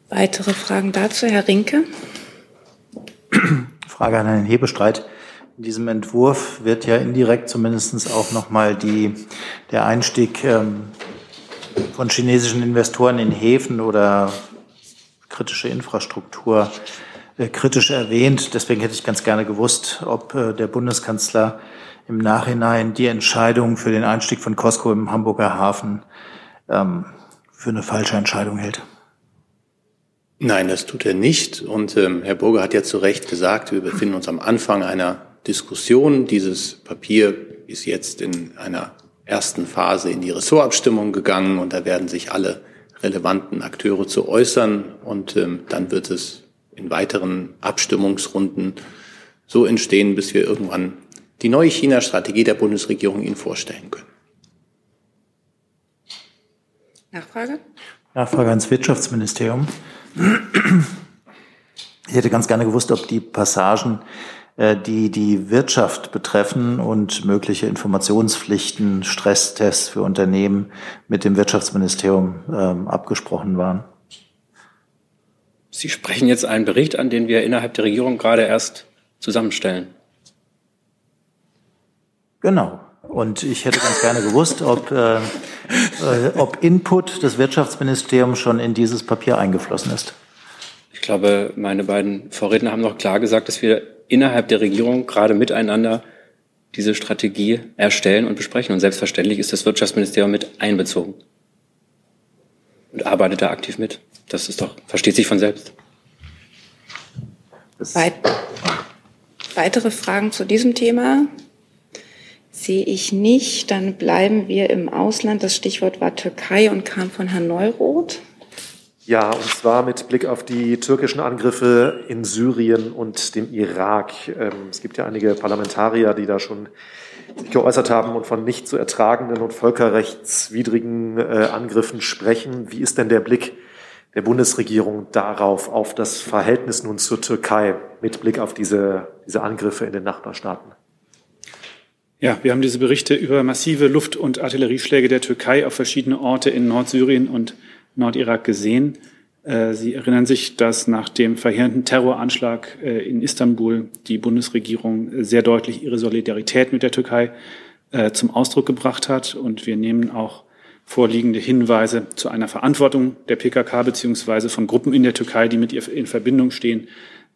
Weitere Fragen dazu, Herr Rinke? Frage an Herrn Hebestreit. In diesem Entwurf wird ja indirekt zumindest auch nochmal die, der Einstieg ähm, von chinesischen Investoren in Häfen oder kritische Infrastruktur äh, kritisch erwähnt. Deswegen hätte ich ganz gerne gewusst, ob äh, der Bundeskanzler im Nachhinein die Entscheidung für den Einstieg von Costco im Hamburger Hafen ähm, für eine falsche Entscheidung hält. Nein, das tut er nicht. Und ähm, Herr Burger hat ja zu Recht gesagt, wir befinden uns am Anfang einer Diskussion. Dieses Papier ist jetzt in einer ersten Phase in die Ressortabstimmung gegangen und da werden sich alle relevanten Akteure zu äußern und ähm, dann wird es in weiteren Abstimmungsrunden so entstehen, bis wir irgendwann die neue China-Strategie der Bundesregierung Ihnen vorstellen können. Nachfrage? Nachfrage ans Wirtschaftsministerium. Ich hätte ganz gerne gewusst, ob die Passagen, die die Wirtschaft betreffen und mögliche Informationspflichten, Stresstests für Unternehmen mit dem Wirtschaftsministerium ähm, abgesprochen waren. Sie sprechen jetzt einen Bericht an, den wir innerhalb der Regierung gerade erst zusammenstellen. Genau. Und ich hätte ganz gerne gewusst, ob, äh, äh, ob Input des Wirtschaftsministeriums schon in dieses Papier eingeflossen ist. Ich glaube, meine beiden Vorredner haben noch klar gesagt, dass wir innerhalb der Regierung gerade miteinander diese Strategie erstellen und besprechen. Und selbstverständlich ist das Wirtschaftsministerium mit einbezogen und arbeitet da aktiv mit. Das ist doch, versteht sich von selbst. Weit weitere Fragen zu diesem Thema? Sehe ich nicht. Dann bleiben wir im Ausland. Das Stichwort war Türkei und kam von Herrn Neuroth. Ja, und zwar mit Blick auf die türkischen Angriffe in Syrien und dem Irak. Ähm, es gibt ja einige Parlamentarier, die da schon sich geäußert haben und von nicht zu ertragenden und völkerrechtswidrigen äh, Angriffen sprechen. Wie ist denn der Blick der Bundesregierung darauf, auf das Verhältnis nun zur Türkei mit Blick auf diese, diese Angriffe in den Nachbarstaaten? Ja, wir haben diese Berichte über massive Luft- und Artillerieschläge der Türkei auf verschiedene Orte in Nordsyrien und Nordirak gesehen. Äh, Sie erinnern sich, dass nach dem verheerenden Terroranschlag äh, in Istanbul die Bundesregierung sehr deutlich ihre Solidarität mit der Türkei äh, zum Ausdruck gebracht hat. Und wir nehmen auch vorliegende Hinweise zu einer Verantwortung der PKK beziehungsweise von Gruppen in der Türkei, die mit ihr in Verbindung stehen,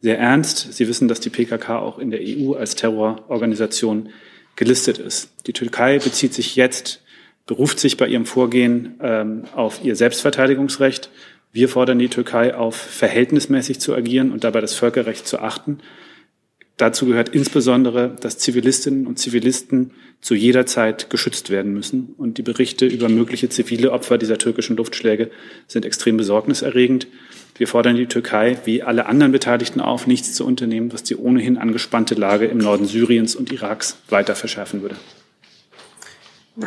sehr ernst. Sie wissen, dass die PKK auch in der EU als Terrororganisation gelistet ist. Die Türkei bezieht sich jetzt, beruft sich bei ihrem Vorgehen ähm, auf ihr Selbstverteidigungsrecht. Wir fordern die Türkei auf, verhältnismäßig zu agieren und dabei das Völkerrecht zu achten. Dazu gehört insbesondere, dass Zivilistinnen und Zivilisten zu jeder Zeit geschützt werden müssen. Und die Berichte über mögliche zivile Opfer dieser türkischen Luftschläge sind extrem besorgniserregend. Wir fordern die Türkei wie alle anderen Beteiligten auf, nichts zu unternehmen, was die ohnehin angespannte Lage im Norden Syriens und Iraks weiter verschärfen würde.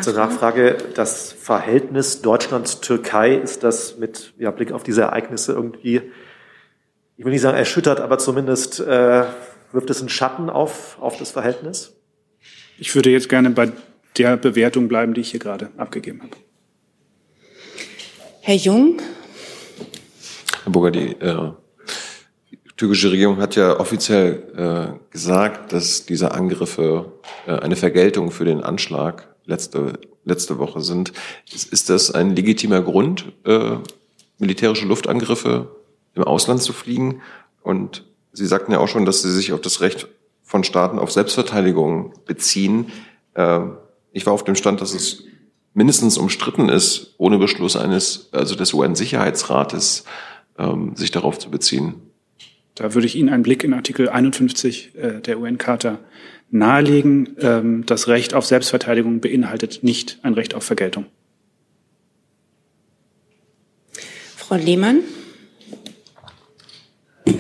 Zur Nachfrage, das Verhältnis Deutschland-Türkei, ist das mit ja, Blick auf diese Ereignisse irgendwie, ich will nicht sagen erschüttert, aber zumindest äh, wirft es einen Schatten auf, auf das Verhältnis? Ich würde jetzt gerne bei der Bewertung bleiben, die ich hier gerade abgegeben habe. Herr Jung, Herr Burger, die äh, türkische Regierung hat ja offiziell äh, gesagt, dass diese Angriffe äh, eine Vergeltung für den Anschlag letzte, letzte Woche sind. Ist, das ein legitimer Grund, äh, militärische Luftangriffe im Ausland zu fliegen? Und Sie sagten ja auch schon, dass Sie sich auf das Recht von Staaten auf Selbstverteidigung beziehen. Äh, ich war auf dem Stand, dass es mindestens umstritten ist, ohne Beschluss eines, also des UN-Sicherheitsrates, ähm, sich darauf zu beziehen. Da würde ich Ihnen einen Blick in Artikel 51 äh, der UN-Charta nahelegen. Ähm, das Recht auf Selbstverteidigung beinhaltet nicht ein Recht auf Vergeltung. Frau Lehmann.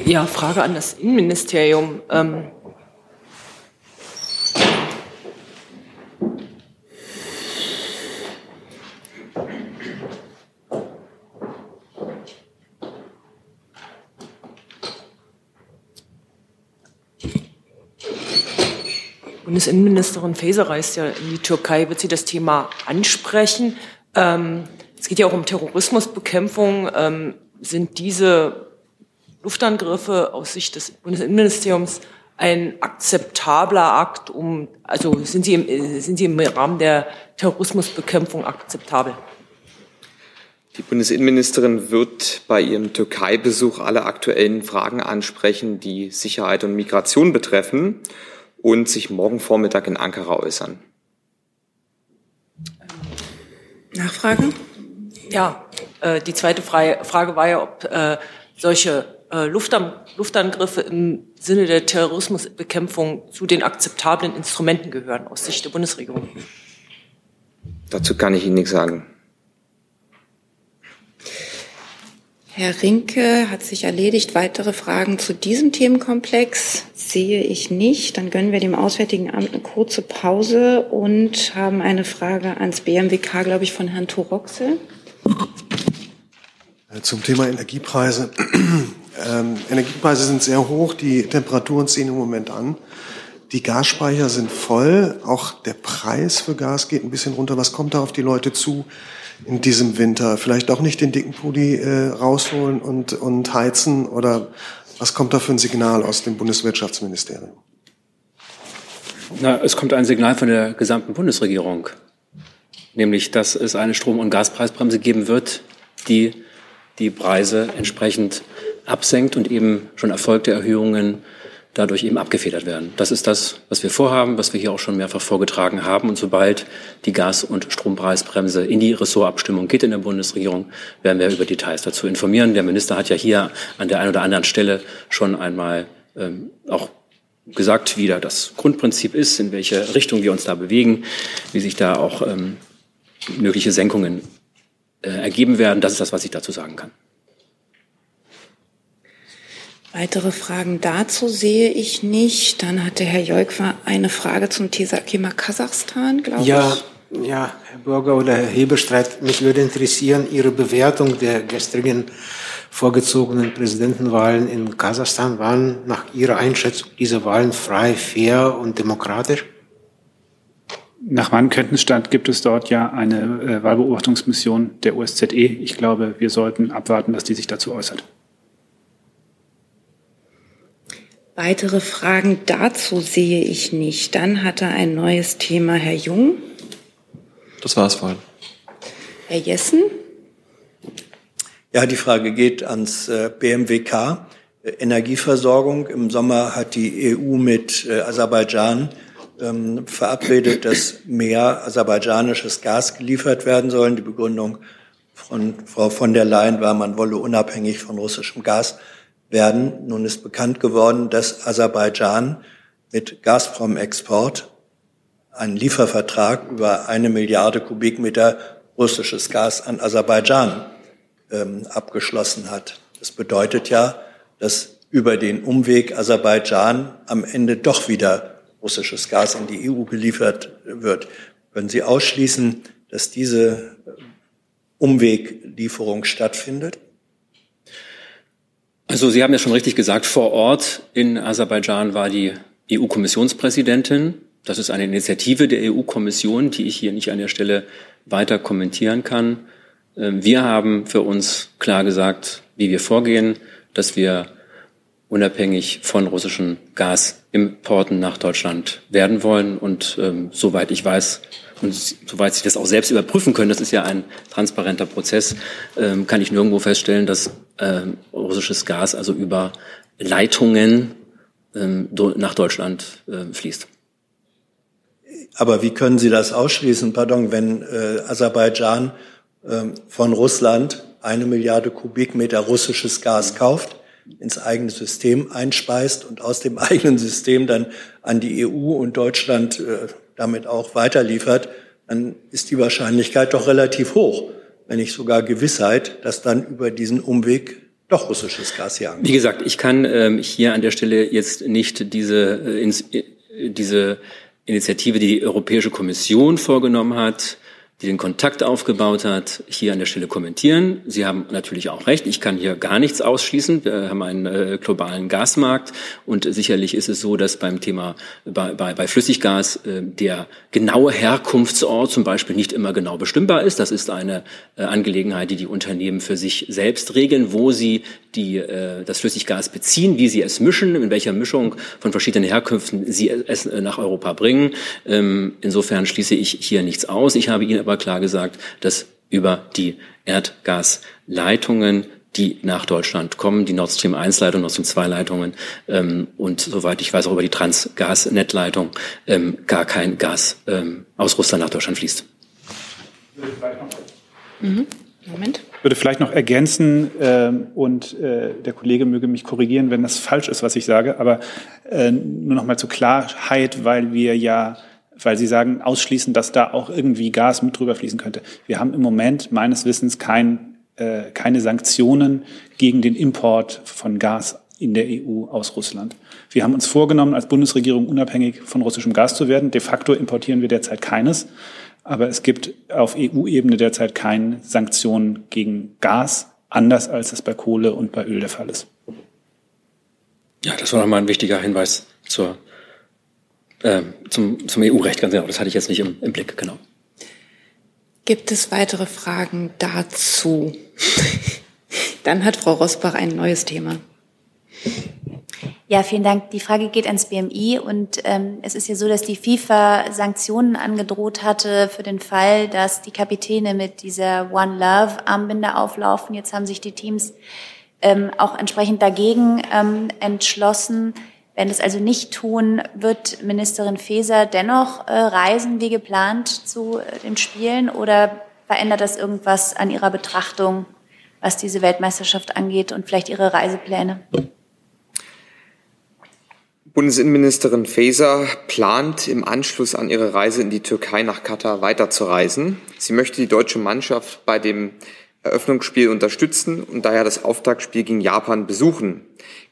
Ja, Frage an das Innenministerium. Ähm, Bundesinnenministerin Faeser reist ja in die Türkei. Wird sie das Thema ansprechen? Ähm, es geht ja auch um Terrorismusbekämpfung. Ähm, sind diese Luftangriffe aus Sicht des Bundesinnenministeriums ein akzeptabler Akt, um, also sind sie im, sind sie im Rahmen der Terrorismusbekämpfung akzeptabel? Die Bundesinnenministerin wird bei ihrem Türkei-Besuch alle aktuellen Fragen ansprechen, die Sicherheit und Migration betreffen und sich morgen Vormittag in Ankara äußern. Nachfrage? Ja, äh, die zweite Frage war ja, ob äh, solche äh, Luftan Luftangriffe im Sinne der Terrorismusbekämpfung zu den akzeptablen Instrumenten gehören aus Sicht der Bundesregierung. dazu kann ich Ihnen nichts sagen. Herr Rinke hat sich erledigt. Weitere Fragen zu diesem Themenkomplex sehe ich nicht. Dann gönnen wir dem Auswärtigen Amt eine kurze Pause und haben eine Frage ans BMWK, glaube ich, von Herrn Toroxel. Äh, zum Thema Energiepreise. Ähm, Energiepreise sind sehr hoch, die Temperaturen ziehen im Moment an. Die Gasspeicher sind voll, auch der Preis für Gas geht ein bisschen runter. Was kommt da auf die Leute zu in diesem Winter? Vielleicht auch nicht den dicken Pulli äh, rausholen und, und heizen oder was kommt da für ein Signal aus dem Bundeswirtschaftsministerium? Na, es kommt ein Signal von der gesamten Bundesregierung, nämlich dass es eine Strom- und Gaspreisbremse geben wird, die die Preise entsprechend absenkt und eben schon erfolgte Erhöhungen dadurch eben abgefedert werden. Das ist das, was wir vorhaben, was wir hier auch schon mehrfach vorgetragen haben. Und sobald die Gas- und Strompreisbremse in die Ressortabstimmung geht in der Bundesregierung, werden wir über Details dazu informieren. Der Minister hat ja hier an der einen oder anderen Stelle schon einmal ähm, auch gesagt, wie da das Grundprinzip ist, in welche Richtung wir uns da bewegen, wie sich da auch ähm, mögliche Senkungen äh, ergeben werden. Das ist das, was ich dazu sagen kann. Weitere Fragen dazu sehe ich nicht. Dann hatte Herr Jeukwa eine Frage zum Thema Kasachstan, glaube ja, ich. Ja, Herr Bürger oder Herr Hebestreit, mich würde interessieren Ihre Bewertung der gestrigen vorgezogenen Präsidentenwahlen in Kasachstan. Waren nach Ihrer Einschätzung diese Wahlen frei, fair und demokratisch? Nach meinem Kenntnisstand gibt es dort ja eine äh, Wahlbeobachtungsmission der OSZE. Ich glaube, wir sollten abwarten, dass die sich dazu äußert. Weitere Fragen dazu sehe ich nicht. Dann hat er ein neues Thema, Herr Jung. Das war es vorhin. Herr Jessen. Ja, die Frage geht ans äh, BMWK. Äh, Energieversorgung. Im Sommer hat die EU mit äh, Aserbaidschan ähm, verabredet, dass mehr aserbaidschanisches Gas geliefert werden soll. Die Begründung von Frau von der Leyen war, man wolle unabhängig von russischem Gas werden. Nun ist bekannt geworden, dass Aserbaidschan mit Gazprom-Export einen Liefervertrag über eine Milliarde Kubikmeter russisches Gas an Aserbaidschan ähm, abgeschlossen hat. Das bedeutet ja, dass über den Umweg Aserbaidschan am Ende doch wieder russisches Gas in die EU geliefert wird. Können Sie ausschließen, dass diese Umweglieferung stattfindet? Also Sie haben ja schon richtig gesagt, vor Ort in Aserbaidschan war die EU-Kommissionspräsidentin. Das ist eine Initiative der EU-Kommission, die ich hier nicht an der Stelle weiter kommentieren kann. Ähm, wir haben für uns klar gesagt, wie wir vorgehen, dass wir unabhängig von russischen Gasimporten nach Deutschland werden wollen. Und ähm, soweit ich weiß und soweit Sie das auch selbst überprüfen können, das ist ja ein transparenter Prozess, ähm, kann ich nirgendwo feststellen, dass ähm, russisches Gas also über Leitungen ähm, nach Deutschland äh, fließt. Aber wie können Sie das ausschließen, pardon, wenn äh, Aserbaidschan äh, von Russland eine Milliarde Kubikmeter russisches Gas kauft? Ins eigene System einspeist und aus dem eigenen System dann an die EU und Deutschland äh, damit auch weiterliefert, dann ist die Wahrscheinlichkeit doch relativ hoch, wenn nicht sogar Gewissheit, dass dann über diesen Umweg doch russisches Gas hier ankommt. Wie gesagt, ich kann ähm, hier an der Stelle jetzt nicht diese, äh, ins, äh, diese Initiative, die die Europäische Kommission vorgenommen hat, die den Kontakt aufgebaut hat, hier an der Stelle kommentieren. Sie haben natürlich auch recht. Ich kann hier gar nichts ausschließen. Wir haben einen äh, globalen Gasmarkt und sicherlich ist es so, dass beim Thema bei, bei, bei Flüssiggas äh, der genaue Herkunftsort zum Beispiel nicht immer genau bestimmbar ist. Das ist eine äh, Angelegenheit, die die Unternehmen für sich selbst regeln, wo sie die, äh, das Flüssiggas beziehen, wie sie es mischen, in welcher Mischung von verschiedenen Herkünften sie es äh, nach Europa bringen. Ähm, insofern schließe ich hier nichts aus. Ich habe Ihnen aber klar gesagt, dass über die Erdgasleitungen die nach Deutschland kommen, die Nord Stream 1 Leitung, Nord Stream 2 Leitungen ähm, und soweit ich weiß auch über die Transgasnetleitung ähm, gar kein Gas ähm, aus Russland nach Deutschland fließt. Mhm. Moment. Ich würde vielleicht noch ergänzen, äh, und äh, der Kollege möge mich korrigieren, wenn das falsch ist, was ich sage, aber äh, nur noch mal zur Klarheit, weil wir ja weil Sie sagen, ausschließen, dass da auch irgendwie Gas mit drüber fließen könnte. Wir haben im Moment meines Wissens kein, äh, keine Sanktionen gegen den Import von Gas in der EU aus Russland. Wir haben uns vorgenommen, als Bundesregierung unabhängig von russischem Gas zu werden. De facto importieren wir derzeit keines. Aber es gibt auf EU-Ebene derzeit keine Sanktionen gegen Gas, anders als es bei Kohle und bei Öl der Fall ist. Ja, das war nochmal ein wichtiger Hinweis zur, äh, zum, zum EU-Recht, ganz genau. Das hatte ich jetzt nicht im, im Blick, genau. Gibt es weitere Fragen dazu? Dann hat Frau Rosbach ein neues Thema. Ja, vielen Dank. Die Frage geht ans BMI und ähm, es ist ja so, dass die FIFA Sanktionen angedroht hatte für den Fall, dass die Kapitäne mit dieser One Love Armbinde auflaufen. Jetzt haben sich die Teams ähm, auch entsprechend dagegen ähm, entschlossen. Wenn das also nicht tun, wird Ministerin Faeser dennoch äh, reisen wie geplant zu äh, den Spielen oder verändert das irgendwas an ihrer Betrachtung, was diese Weltmeisterschaft angeht und vielleicht ihre Reisepläne? Bundesinnenministerin Faeser plant im Anschluss an ihre Reise in die Türkei nach Katar weiterzureisen. Sie möchte die deutsche Mannschaft bei dem Eröffnungsspiel unterstützen und daher das Auftaktspiel gegen Japan besuchen.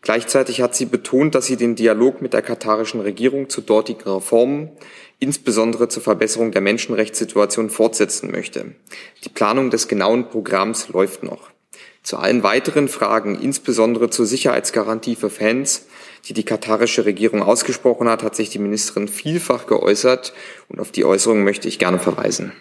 Gleichzeitig hat sie betont, dass sie den Dialog mit der katarischen Regierung zu dortigen Reformen, insbesondere zur Verbesserung der Menschenrechtssituation, fortsetzen möchte. Die Planung des genauen Programms läuft noch. Zu allen weiteren Fragen, insbesondere zur Sicherheitsgarantie für Fans, die die katarische Regierung ausgesprochen hat, hat sich die Ministerin vielfach geäußert und auf die Äußerungen möchte ich gerne verweisen.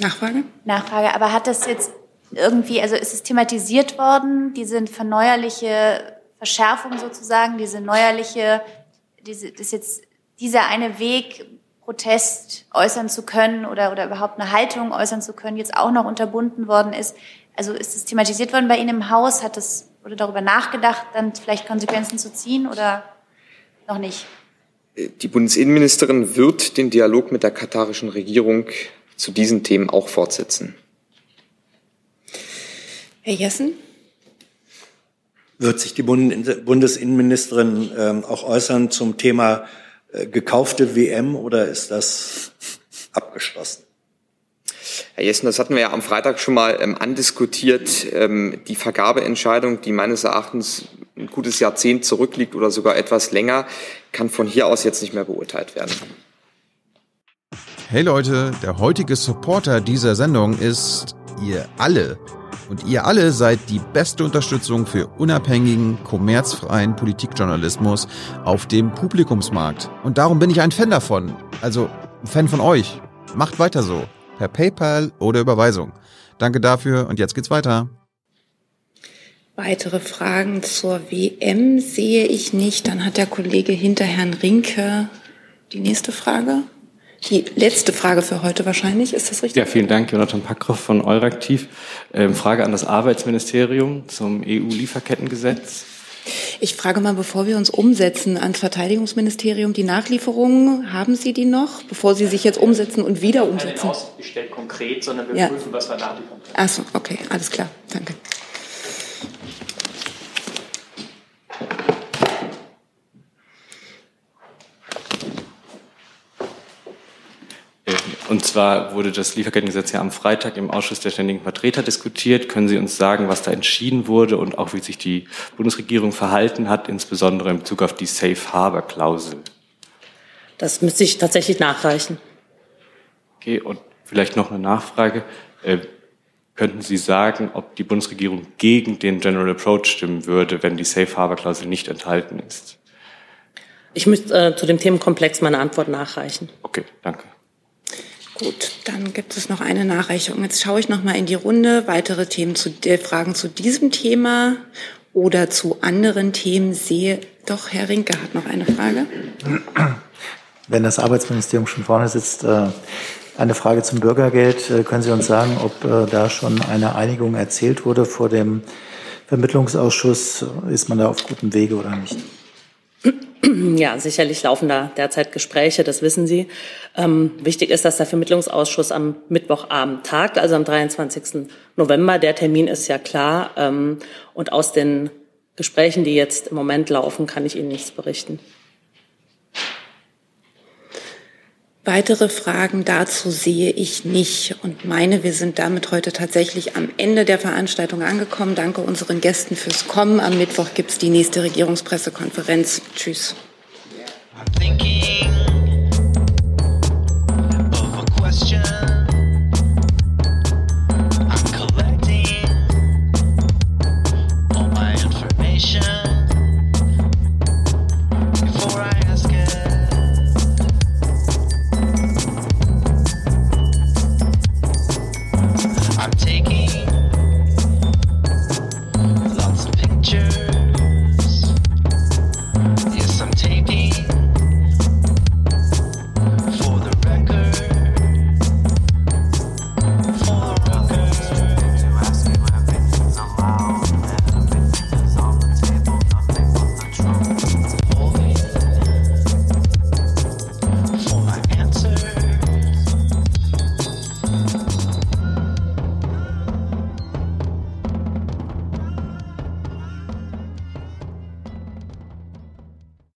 Nachfrage? Nachfrage, aber hat das jetzt irgendwie, also ist es thematisiert worden, diese verneuerliche Verschärfung sozusagen, diese neuerliche, diese, das jetzt dieser eine Weg, Protest äußern zu können oder, oder überhaupt eine Haltung äußern zu können, jetzt auch noch unterbunden worden ist. Also ist es thematisiert worden bei Ihnen im Haus? Hat es oder darüber nachgedacht, dann vielleicht Konsequenzen zu ziehen oder noch nicht? Die Bundesinnenministerin wird den Dialog mit der katarischen Regierung zu diesen Themen auch fortsetzen. Herr Jessen? Wird sich die Bundesinnenministerin ähm, auch äußern zum Thema äh, gekaufte WM oder ist das abgeschlossen? Herr Jessen, das hatten wir ja am Freitag schon mal ähm, andiskutiert. Ähm, die Vergabeentscheidung, die meines Erachtens ein gutes Jahrzehnt zurückliegt oder sogar etwas länger, kann von hier aus jetzt nicht mehr beurteilt werden. Hey Leute, der heutige Supporter dieser Sendung ist ihr alle. Und ihr alle seid die beste Unterstützung für unabhängigen, kommerzfreien Politikjournalismus auf dem Publikumsmarkt. Und darum bin ich ein Fan davon. Also ein Fan von euch. Macht weiter so per PayPal oder Überweisung. Danke dafür und jetzt geht's weiter. Weitere Fragen zur WM sehe ich nicht. Dann hat der Kollege hinter Herrn Rinke die nächste Frage. Die letzte Frage für heute wahrscheinlich, ist das richtig? Ja, vielen Dank, Jonathan Packroff von Euraktiv. Ähm, Frage an das Arbeitsministerium zum EU-Lieferkettengesetz. Ich frage mal, bevor wir uns umsetzen ans Verteidigungsministerium, die Nachlieferungen, haben Sie die noch, bevor Sie sich jetzt umsetzen und wieder umsetzen? Nicht ausgestellt konkret, sondern wir Ja. prüfen, was wir nachliefern können. Ach so, okay, alles klar, danke. Und zwar wurde das Lieferkettengesetz ja am Freitag im Ausschuss der Ständigen Vertreter diskutiert. Können Sie uns sagen, was da entschieden wurde und auch wie sich die Bundesregierung verhalten hat, insbesondere in Bezug auf die Safe Harbor Klausel? Das müsste ich tatsächlich nachreichen. Okay, und vielleicht noch eine Nachfrage. Äh, könnten Sie sagen, ob die Bundesregierung gegen den General Approach stimmen würde, wenn die Safe Harbor Klausel nicht enthalten ist? Ich müsste äh, zu dem Themenkomplex meine Antwort nachreichen. Okay, danke. Gut, dann gibt es noch eine Nachreichung. Jetzt schaue ich noch mal in die Runde. Weitere Themen zu äh, Fragen zu diesem Thema oder zu anderen Themen sehe. Doch, Herr Rinke hat noch eine Frage. Wenn das Arbeitsministerium schon vorne sitzt, äh, eine Frage zum Bürgergeld. Äh, Können Sie uns sagen, ob äh, da schon eine Einigung erzielt wurde vor dem Vermittlungsausschuss? Ist man da auf gutem Wege oder nicht? Ja, sicherlich laufen da derzeit Gespräche, das wissen Sie. Ähm, wichtig ist, dass der Vermittlungsausschuss am Mittwochabend tagt, also am 23. November. Der Termin ist ja klar. Ähm, und aus den Gesprächen, die jetzt im Moment laufen, kann ich Ihnen nichts berichten. Weitere Fragen dazu sehe ich nicht und meine, wir sind damit heute tatsächlich am Ende der Veranstaltung angekommen. Danke unseren Gästen fürs Kommen. Am Mittwoch gibt es die nächste Regierungspressekonferenz. Tschüss.